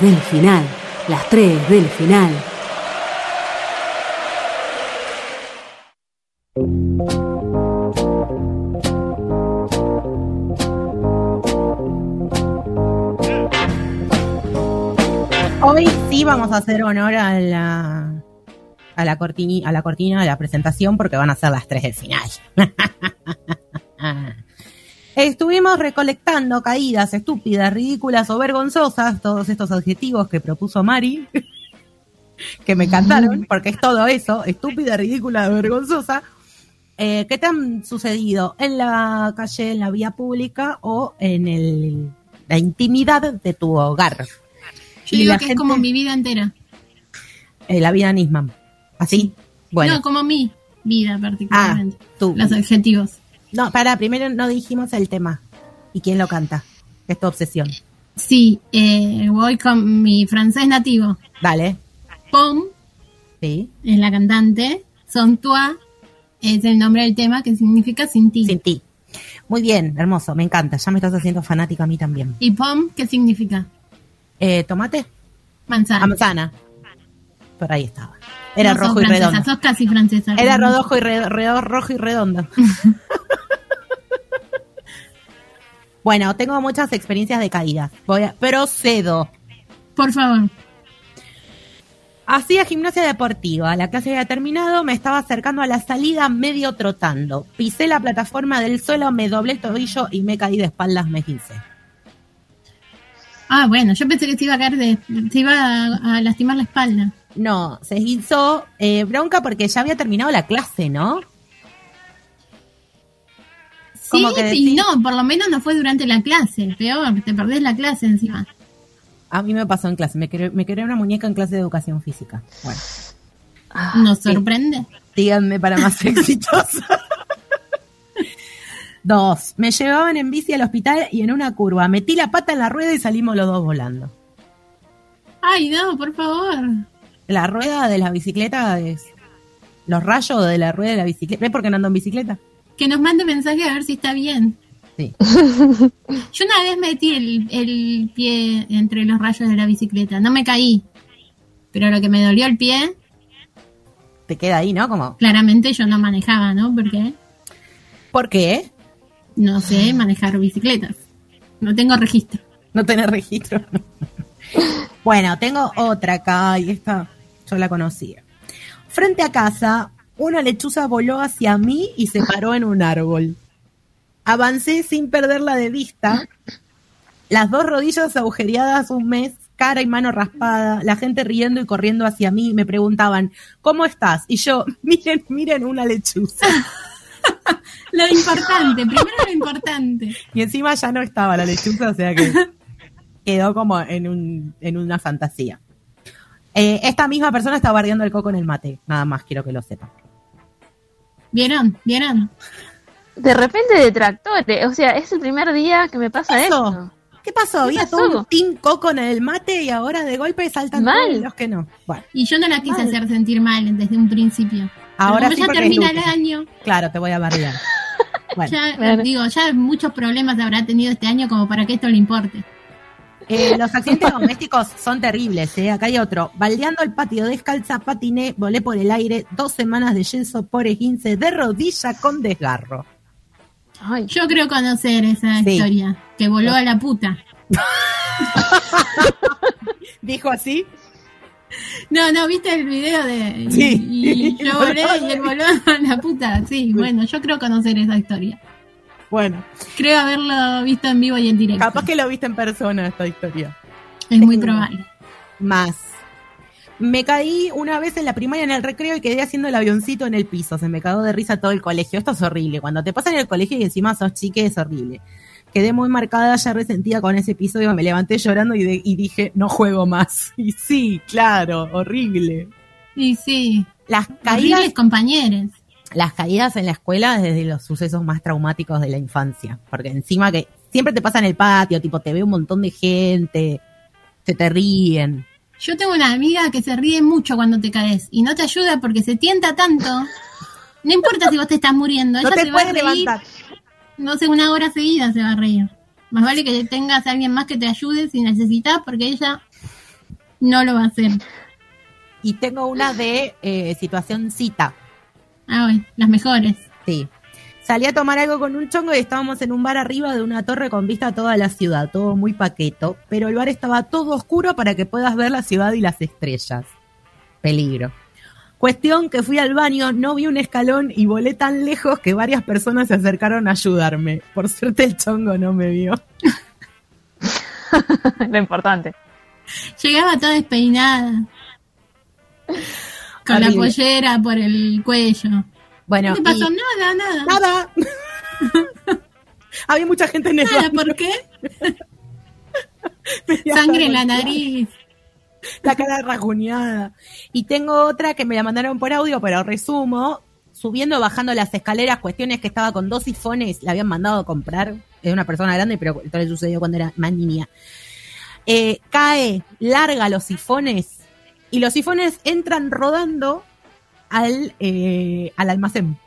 Del final. Las tres del final. Hoy sí vamos a hacer honor a la a la cortini, a la cortina de la presentación porque van a ser las tres del final. Estuvimos recolectando caídas estúpidas, ridículas o vergonzosas, todos estos adjetivos que propuso Mari, que me encantaron, porque es todo eso, estúpida, ridícula, vergonzosa, eh, que te han sucedido en la calle, en la vía pública o en el, la intimidad de tu hogar. Yo Y digo la que gente- es como mi vida entera. Eh, la vida Nisman. ¿Así? Bueno. No, como mi vida particularmente. Ah, tú. Los adjetivos. No, para, primero no dijimos el tema. ¿Y quién lo canta? Es tu obsesión. Sí, eh, voy con mi francés nativo. Dale. Pom Sí. es la cantante. Son toi es el nombre del tema que significa sin ti. Sin ti. Muy bien, hermoso, me encanta. Ya me estás haciendo fanática a mí también. ¿Y pom qué significa? Eh, ¿Tomate? Manzana. Ah, manzana. Por ahí estaba. Era No sos rojo y francesa, redondo. Sos casi francesa. Era y, re- re- rojo y redondo. bueno, tengo muchas experiencias de caídas. Voy a, procedo. Por favor. Hacía gimnasia deportiva. La clase había terminado, me estaba acercando a la salida medio trotando. Pisé la plataforma del suelo, me doblé el tobillo y me caí de espaldas, me quince. Ah, bueno, yo pensé que se iba a caer de, se iba a, a lastimar la espalda. No, se hizo eh, bronca porque ya había terminado la clase, ¿no? Sí, que decís- no, por lo menos no fue durante la clase. Peor, te perdés la clase encima. A mí me pasó en clase, me quebré, me una muñeca en clase de educación física. Bueno, ¿Nos sorprende? díganme para más exitosa. Dos, me llevaban en bici al hospital y en una curva metí la pata en la rueda y salimos los dos volando. Ay, no, por favor. La rueda de la bicicleta es... Los rayos de la rueda de la bicicleta. ¿Ves por qué no ando en bicicleta? Que nos mande mensaje a ver si está bien. Sí. Yo una vez metí el, el pie entre los rayos de la bicicleta. No me caí. Pero lo que me dolió el pie, Te queda ahí, ¿no? Como, claramente yo no manejaba, ¿no? Porque ¿por qué? no sé manejar bicicletas. No tengo registro. No tenés registro. bueno, tengo otra acá y esta yo la conocía. Frente a casa, una lechuza voló hacia mí y se paró en un árbol. Avancé sin perderla de vista. Las dos rodillas agujereadas un mes, cara y mano raspada, la gente riendo y corriendo hacia mí, me preguntaban, ¿cómo estás? Y yo, miren, miren una lechuza. Lo importante, primero lo importante. Y encima ya no estaba la lechuza, o sea que quedó como en, un, en una fantasía. Eh, esta misma persona está bardeando el coco en el mate, nada más quiero que lo sepan. ¿Vieron? ¿Vieron? De repente detractores, o sea, es el primer día que me pasa Eso. esto. ¿Qué pasó? Había todo un team coco en el mate y ahora de golpe saltan Mal. todos los que no. Bueno, Y yo no la quise Mal. hacer sentir mal desde un principio. Pero ahora como sí ya termina el año, Claro, te voy a bardear. Bueno, ya digo, ya muchos problemas habrá tenido este año como para que esto le importe. Eh, los accidentes domésticos son terribles, ¿eh? Acá hay otro. Baldeando el patio descalza, patiné, volé por el aire, dos semanas de yeso por esguince, de rodilla con desgarro. Ay, Yo creo conocer esa Sí. historia, que voló a la puta. ¿Dijo así? No, no, ¿viste el video de... Sí. Y, y yo volé y él voló a la puta. Sí, bueno, yo creo conocer esa historia. Bueno, Creo haberlo visto en vivo y en directo. capaz que lo viste en persona esta historia. Es muy probable. Más. Me caí una vez en la primaria en el recreo y quedé haciendo el avioncito en el piso. Se me cagó de risa todo el colegio. Esto es horrible. Cuando te pasa en el colegio y encima sos chique, es horrible. Quedé muy marcada, ya resentida con ese episodio. Me levanté llorando y, de- y dije, no juego más. Y sí, claro, horrible. Y sí, Las caídas, horribles compañeros. Las caídas en la escuela es desde los sucesos más traumáticos de la infancia. Porque encima que siempre te pasa en el patio, tipo, te ve un montón de gente, se te ríen. Yo tengo una amiga que se ríe mucho cuando te caes y no te ayuda porque se tienta tanto. No importa si vos te estás muriendo, No ella te se va a reír, levantar. no sé, una hora seguida se va a reír. Más vale que tengas a alguien más que te ayude si necesitas porque ella no lo va a hacer. Y tengo una de eh, situación cita. Ah, bueno, las mejores. Sí. Salí a tomar algo con un chongo y estábamos en un bar arriba de una torre con vista a toda la ciudad, todo muy paqueto, pero el bar estaba todo oscuro para que puedas ver la ciudad y las estrellas. Peligro. Cuestión que fui al baño, no vi un escalón y volé tan lejos que varias personas se acercaron a ayudarme. Por suerte el chongo no me vio. lo importante. Llegaba toda despeinada. Con la pollera por el cuello. Bueno, No te pasó nada, nada. nada. Había mucha gente en el Nada. ¿por qué? Sangre en la nariz. la cara rajuñada. Y tengo otra que me la mandaron por audio, pero resumo. Subiendo bajando las escaleras, cuestiones que estaba con dos sifones, la habían mandado a comprar. Es una persona grande, pero esto le sucedió cuando era más niña. Eh, cae, larga los sifones y los sifones entran rodando al, eh, al almacén.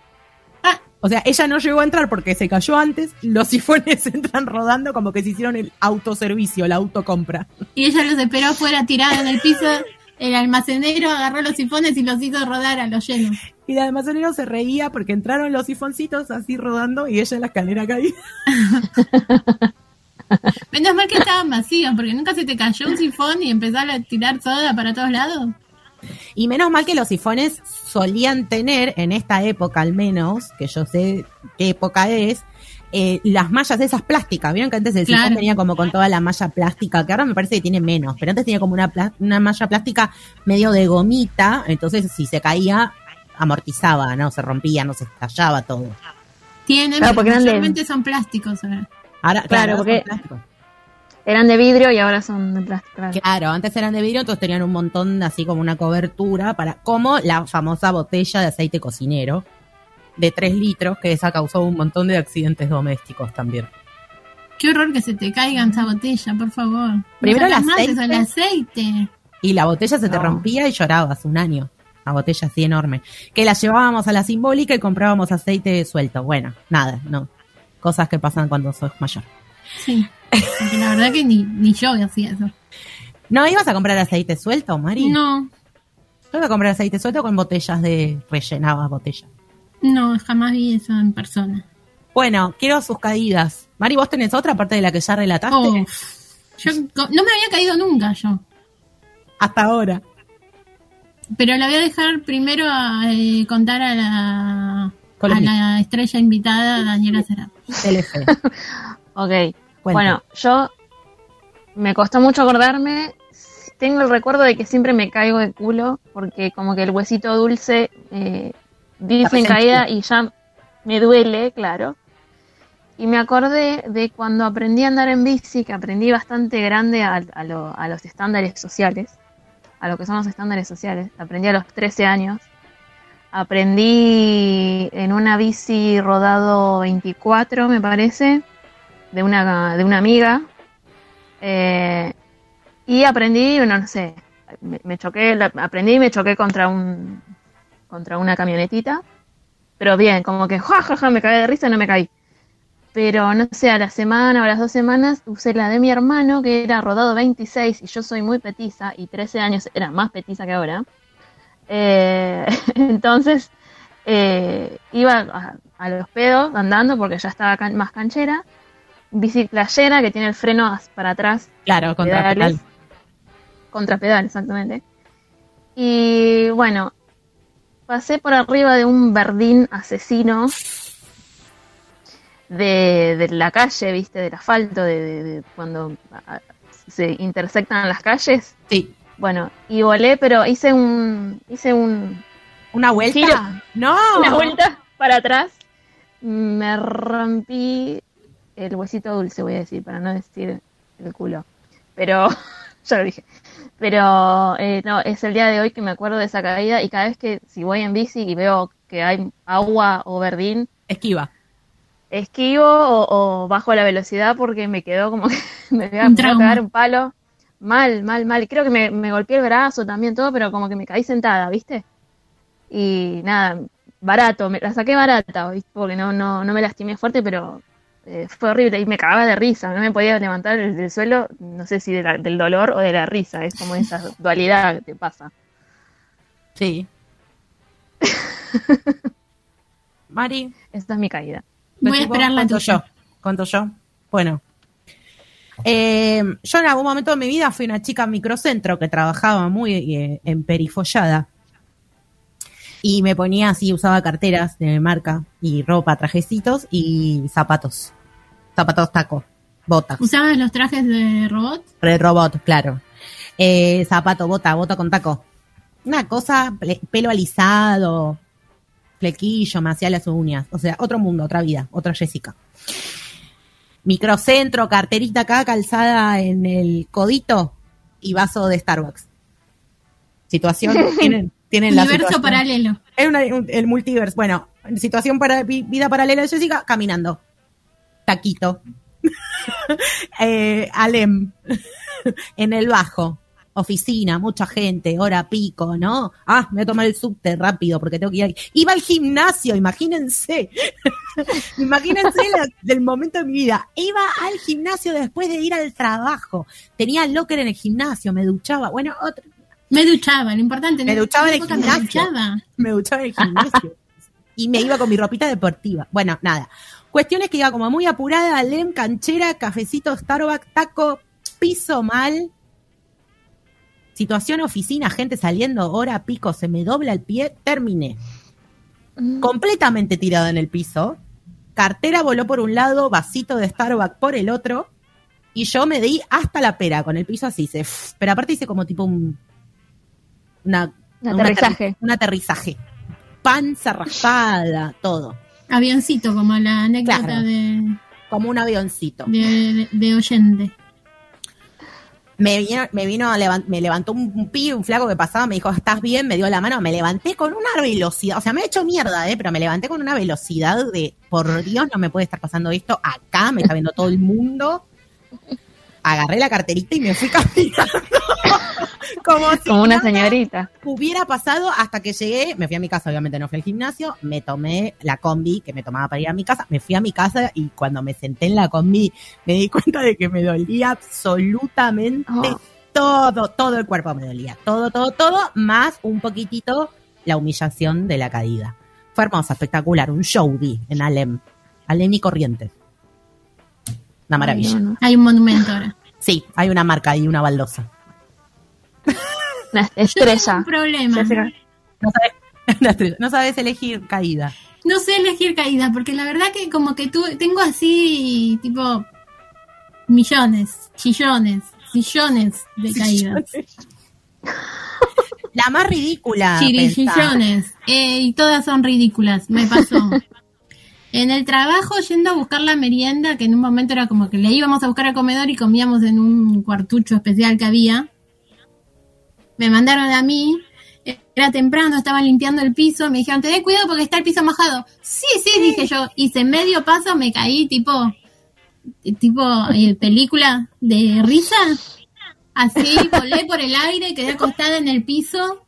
Ah. O sea, ella no llegó a entrar porque se cayó antes, los sifones entran rodando como que se hicieron el autoservicio, la autocompra. Y ella los esperó afuera tirada en el piso. El almacenero agarró los sifones y los hizo rodar a los llenos. Y el almacenero se reía porque entraron los sifoncitos así rodando y ella en la escalera caía. Menos mal que estaban vacíos, porque nunca se te cayó un sifón y empezar a tirar soda para todos lados. Y menos mal que los sifones solían tener, en esta época al menos, que yo sé qué época es, eh, las mallas esas plásticas. Vieron que antes el Claro. sifón venía como con toda la malla plástica, que ahora me parece que tiene menos, pero antes tenía como una, una malla plástica medio de gomita, entonces si se caía, amortizaba, no se rompía, no se estallaba todo. Tienen, Claro, pero porque eran de- mayormente son plásticos ahora. Ahora, claro, porque-. Eran de vidrio y ahora son de plástico. claro. Claro, antes eran de vidrio, entonces tenían un montón, así como una cobertura, para como la famosa botella de aceite cocinero de 3 litros, que esa causó un montón de accidentes domésticos también. Qué horror que se te caiga esa botella, por favor. No Primero el sacas más aceite. eso, el aceite. Y la botella se te No. rompía y llorabas un año. Una botella así enorme. Que la llevábamos a la simbólica y comprábamos aceite suelto. Bueno, nada, no. Cosas que pasan cuando sos mayor. Sí. Porque la verdad que ni, ni yo hacía eso. ¿No ibas a comprar aceite suelto, Mari? No, Yo iba a comprar aceite suelto con botellas de... rellenabas botellas. no, jamás vi eso en persona. Bueno, quiero sus caídas. Mari, ¿vos tenés otra parte de la que ya relataste? Oh, yo no me había caído nunca yo. Hasta ahora. Pero la voy a dejar primero a eh, contar a la, a la estrella invitada, Daniela. Ok. Bueno, yo me costó mucho acordarme. Tengo el recuerdo de que siempre me caigo de culo porque como que el huesito dulce eh, dice en resentido. caída y ya me duele, claro. Y me acordé de cuando aprendí a andar en bici, que aprendí bastante grande a, a lo- a los estándares sociales, a lo que son los estándares sociales. Aprendí a los 13 años. Aprendí en una bici rodado 24, me parece, de una, de una amiga. Eh, y aprendí, bueno, no sé, me, choqué, la- aprendí y me choqué contra un contra una camionetita. Pero bien, como que ja, ja, ja, me caí de risa y no me caí. Pero no sé, a la semana o a las dos semanas usé la de mi hermano, que era rodado 26, y yo soy muy petiza, y 13 años era más petiza que ahora. Eh, entonces, eh, iba a, a los pedos andando porque ya estaba can- más canchera. Bici playera que tiene el freno para atrás. Claro, contra pedal. Contra pedal, exactamente. Y bueno, pasé por arriba de un verdín asesino de, de la calle, viste, del asfalto, de, de- de cuando se intersectan las calles. Sí. Bueno, y volé, pero hice un, hice un, ¿Una vuelta? Giro. No. una vuelta para atrás. Me rompí el huesito dulce, voy a decir, para no decir el culo. Pero, ya lo dije. Pero eh, no, es el día de hoy que me acuerdo de esa caída y cada vez que si voy en bici y veo que hay agua o verdín, Esquiva. esquivo o, o bajo la velocidad porque me quedó como que me voy a, me voy a trauma. pegar un palo. Mal, mal, mal. Creo que me, me golpeé el brazo también, todo, pero como que me caí sentada, ¿viste? Y nada, barato, me la saqué barata, ¿viste? Porque no, no, no me lastimé fuerte, pero eh, fue horrible y me cagaba de risa. No me podía levantar del, del suelo, no sé si de la- del dolor o de la risa. Es como esa dualidad que te pasa. Sí. Mari. Esta es mi caída. Voy a esperar la tuya. yo. Cuento yo. Bueno. Eh, yo en algún momento de mi vida fui una chica microcentro que trabajaba muy eh, emperifollada. Y me ponía así, usaba carteras de marca y ropa, trajecitos y zapatos. Zapatos taco, botas. ¿Usabas los trajes de robot? Pre robot, claro. Eh, zapato, bota, bota con taco. Una cosa, pelo alisado, flequillo, me hacía las uñas. O sea, otro mundo, otra vida, otra Jessica. Microcentro, carterita acá, calzada en el codito y vaso de Starbucks. Situación, tienen, tienen la Universo situación. paralelo. Es una- un- el multiverso. Bueno, en situación para vi- vida paralela de Jessica, caminando. Taquito. Eh, Alem. en el bajo. Oficina, mucha gente, hora pico, ¿no? Ah, me voy a tomar el subte rápido porque tengo que ir. Iba al gimnasio, imagínense. imagínense la- del momento de mi vida. Iba al gimnasio después de ir al trabajo. Tenía locker en el gimnasio, me duchaba. Bueno, otro, Me duchaba, lo importante. Me duchaba en el época me gimnasio. duchaba. me duchaba en el gimnasio. y me iba con mi ropita deportiva. Bueno, nada. Cuestiones que iba como muy apurada, lem, canchera, cafecito, Starbucks, taco, piso mal. Situación oficina, gente saliendo, hora pico, se me dobla el pie, terminé. Completamente tirada en el piso. Cartera voló por un lado, vasito de Starbucks por el otro. Y yo me di hasta la pera con el piso así. Se, pero aparte hice como tipo un. Una, Un aterrizaje. aterri- Un aterrizaje. Panza raspada, todo. Avioncito, como la anécdota Claro. de, Como un avioncito. de, de oyente. Me vino, me vino me levantó un, un pibe, un flaco que pasaba, me dijo, ¿estás bien? Me dio la mano, me levanté con una velocidad, o sea, me he hecho mierda, ¿eh? pero me levanté con una velocidad de, por Dios, no me puede estar pasando esto acá, me está viendo todo el mundo. Agarré la carterita y me fui caminando. como si Como una señorita. hubiera pasado hasta que llegué, me fui a mi casa, obviamente no fui al gimnasio, me tomé la combi que me tomaba para ir a mi casa, me fui a mi casa y cuando me senté en la combi me di cuenta de que me dolía absolutamente Oh. todo, todo el cuerpo me dolía, todo, todo, todo, más un poquitito la humillación de la caída. Fue hermosa, espectacular, un show vi en Alem, Alem y Corrientes. Una maravilla. Ay, no, no. Hay un monumento ahora. Sí, hay una marca y una baldosa. Una estrella. un problema. No sabes. No elegir caída. No sé elegir caída, porque la verdad que como que tú tengo así, tipo, millones, chillones, sillones de caídas. La más ridícula. Eh, y todas son ridículas, me pasó. En el trabajo, yendo a buscar la merienda, que en un momento era como que le íbamos a buscar al comedor y comíamos en un cuartucho especial que había. Me mandaron a mí, era temprano, estaban limpiando el piso, me dijeron, ten cuidado porque está el piso mojado. Sí, sí, dije yo. Hice medio paso, me caí tipo, tipo eh, película de risa. Así, volé por el aire, quedé acostada en el piso.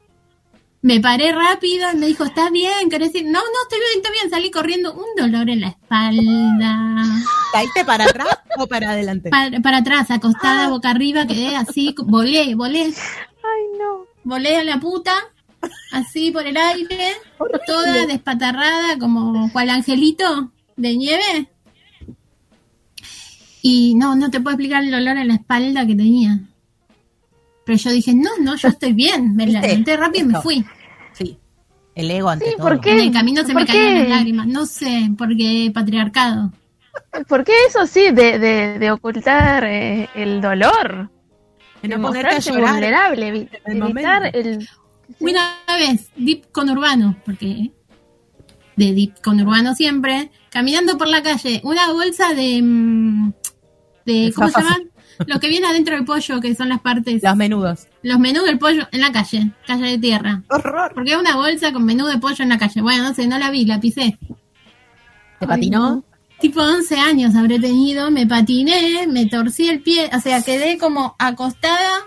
Me paré rápido y me dijo, ¿estás bien? ¿Querés ir? No, no, estoy bien, estoy bien. Salí corriendo, un dolor en la espalda. ¿Caíste para atrás o para adelante? Para, para atrás, acostada, boca arriba, quedé así, volé, volé. Ay, no. Volé a la puta, así por el aire, toda despatarrada, como cual angelito de nieve. Y no, no te puedo explicar el dolor en la espalda que tenía. Pero yo dije, no, no, yo estoy bien. Me levanté rápido y me fui. Sí. El ego ante Sí, todo. ¿por qué? En el camino se me ¿Por cayeron qué? las lágrimas. No sé, porque patriarcado. ¿Por qué eso sí, de, de, de ocultar eh, el dolor? Ponerte a mostrarse vulnerable, el evitar momento. el... Una vez, Deep con Urbano, porque de Deep con Urbano siempre, caminando por la calle, una bolsa de. mm, de ¿Cómo se llaman? Lo que viene adentro del pollo, que son las partes. Los menudos. Los menús del pollo en la calle, calle de tierra. Horror. Porque una bolsa con menú de pollo en la calle. Bueno, no sé, no la vi, la pisé. ¿Te patinó? Tipo 11 años habré tenido, me patiné, me torcí el pie, o sea, quedé como acostada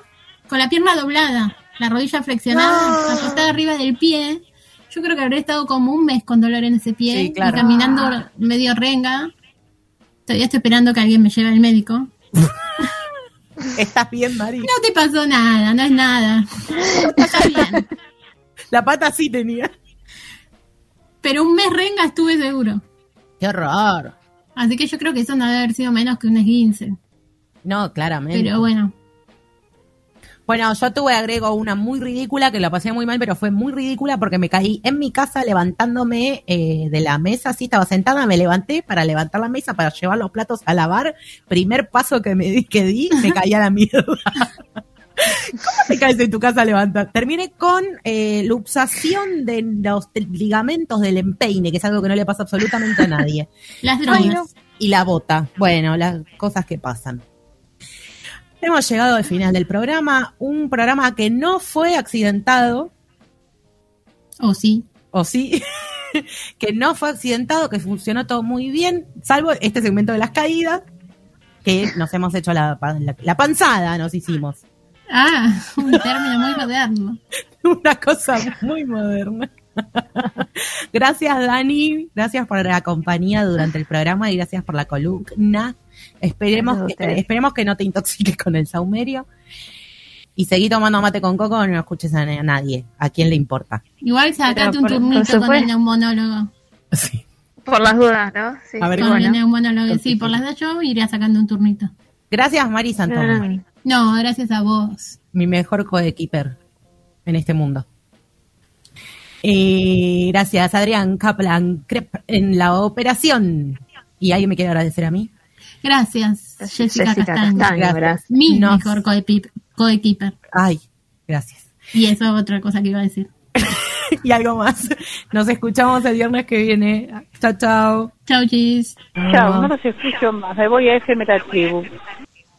con la pierna doblada, la rodilla flexionada, acostada arriba del pie. Yo creo que habré estado como un mes con dolor en ese pie Sí, claro. y caminando medio renga. Todavía estoy esperando que alguien me lleve al médico. ¿Estás bien, Mari? No te pasó nada, no es nada. Bien. La pata sí tenía. Pero un mes renga estuve seguro. Qué horror. Así que yo creo que eso no debe haber sido menos que un esguince. No, claramente. Pero bueno. Bueno, yo tuve, agrego una muy ridícula, que la pasé muy mal, pero fue muy ridícula porque me caí en mi casa levantándome eh, de la mesa, así estaba sentada, me levanté para levantar la mesa, para llevar los platos a lavar. Primer paso que me di, que di, me caí a la mierda. ¿Cómo te caes en tu casa a levantar? Terminé con eh, luxación de los ligamentos del empeine, que es algo que no le pasa absolutamente a nadie. Las drogas. Y la bota. Bueno, las cosas que pasan. Hemos llegado al final del programa, un programa que no fue accidentado, O sí. o sí, que no fue accidentado, que funcionó todo muy bien, salvo este segmento de las caídas, que nos hemos hecho la, pa- la- la panzada, nos hicimos. Ah, un término muy moderno. Una cosa muy moderna. Gracias, Dani. Gracias por la compañía durante el programa y gracias por la columna. Esperemos, que, esperemos que no te intoxiques con el saumerio. Y seguí tomando mate con coco, no escuches a na- nadie. ¿A quién le importa? Igual sacate un turnito con el neumonólogo. Sí. Por las dudas, ¿no? Sí, A ver, Con el bueno. neumonólogo, sí, por las dos yo iría sacando un turnito. Gracias, Mari Santomé, No, gracias a vos. mi mejor coequiper en este mundo. Y gracias, Adrián Kaplan Krep, en la operación. ¿Y alguien me quiere agradecer a mí? Gracias, Jessica, Jessica Castaño. Castaño, Gracias. gracias. Mi Nos- mejor coequiper. Ay, gracias. Y eso es otra cosa que iba a decir. y algo más. Nos escuchamos el viernes que viene. Chao, chao. Chau, chis. Chao, no los escucho más. Me voy a FM La Tribu.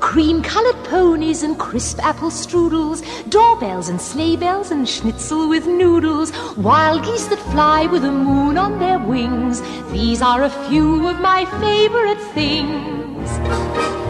Cream colored ponies and crisp apple strudels, doorbells and sleigh bells and schnitzel with noodles, wild geese that fly with the moon on their wings. These are a few of my favorite things.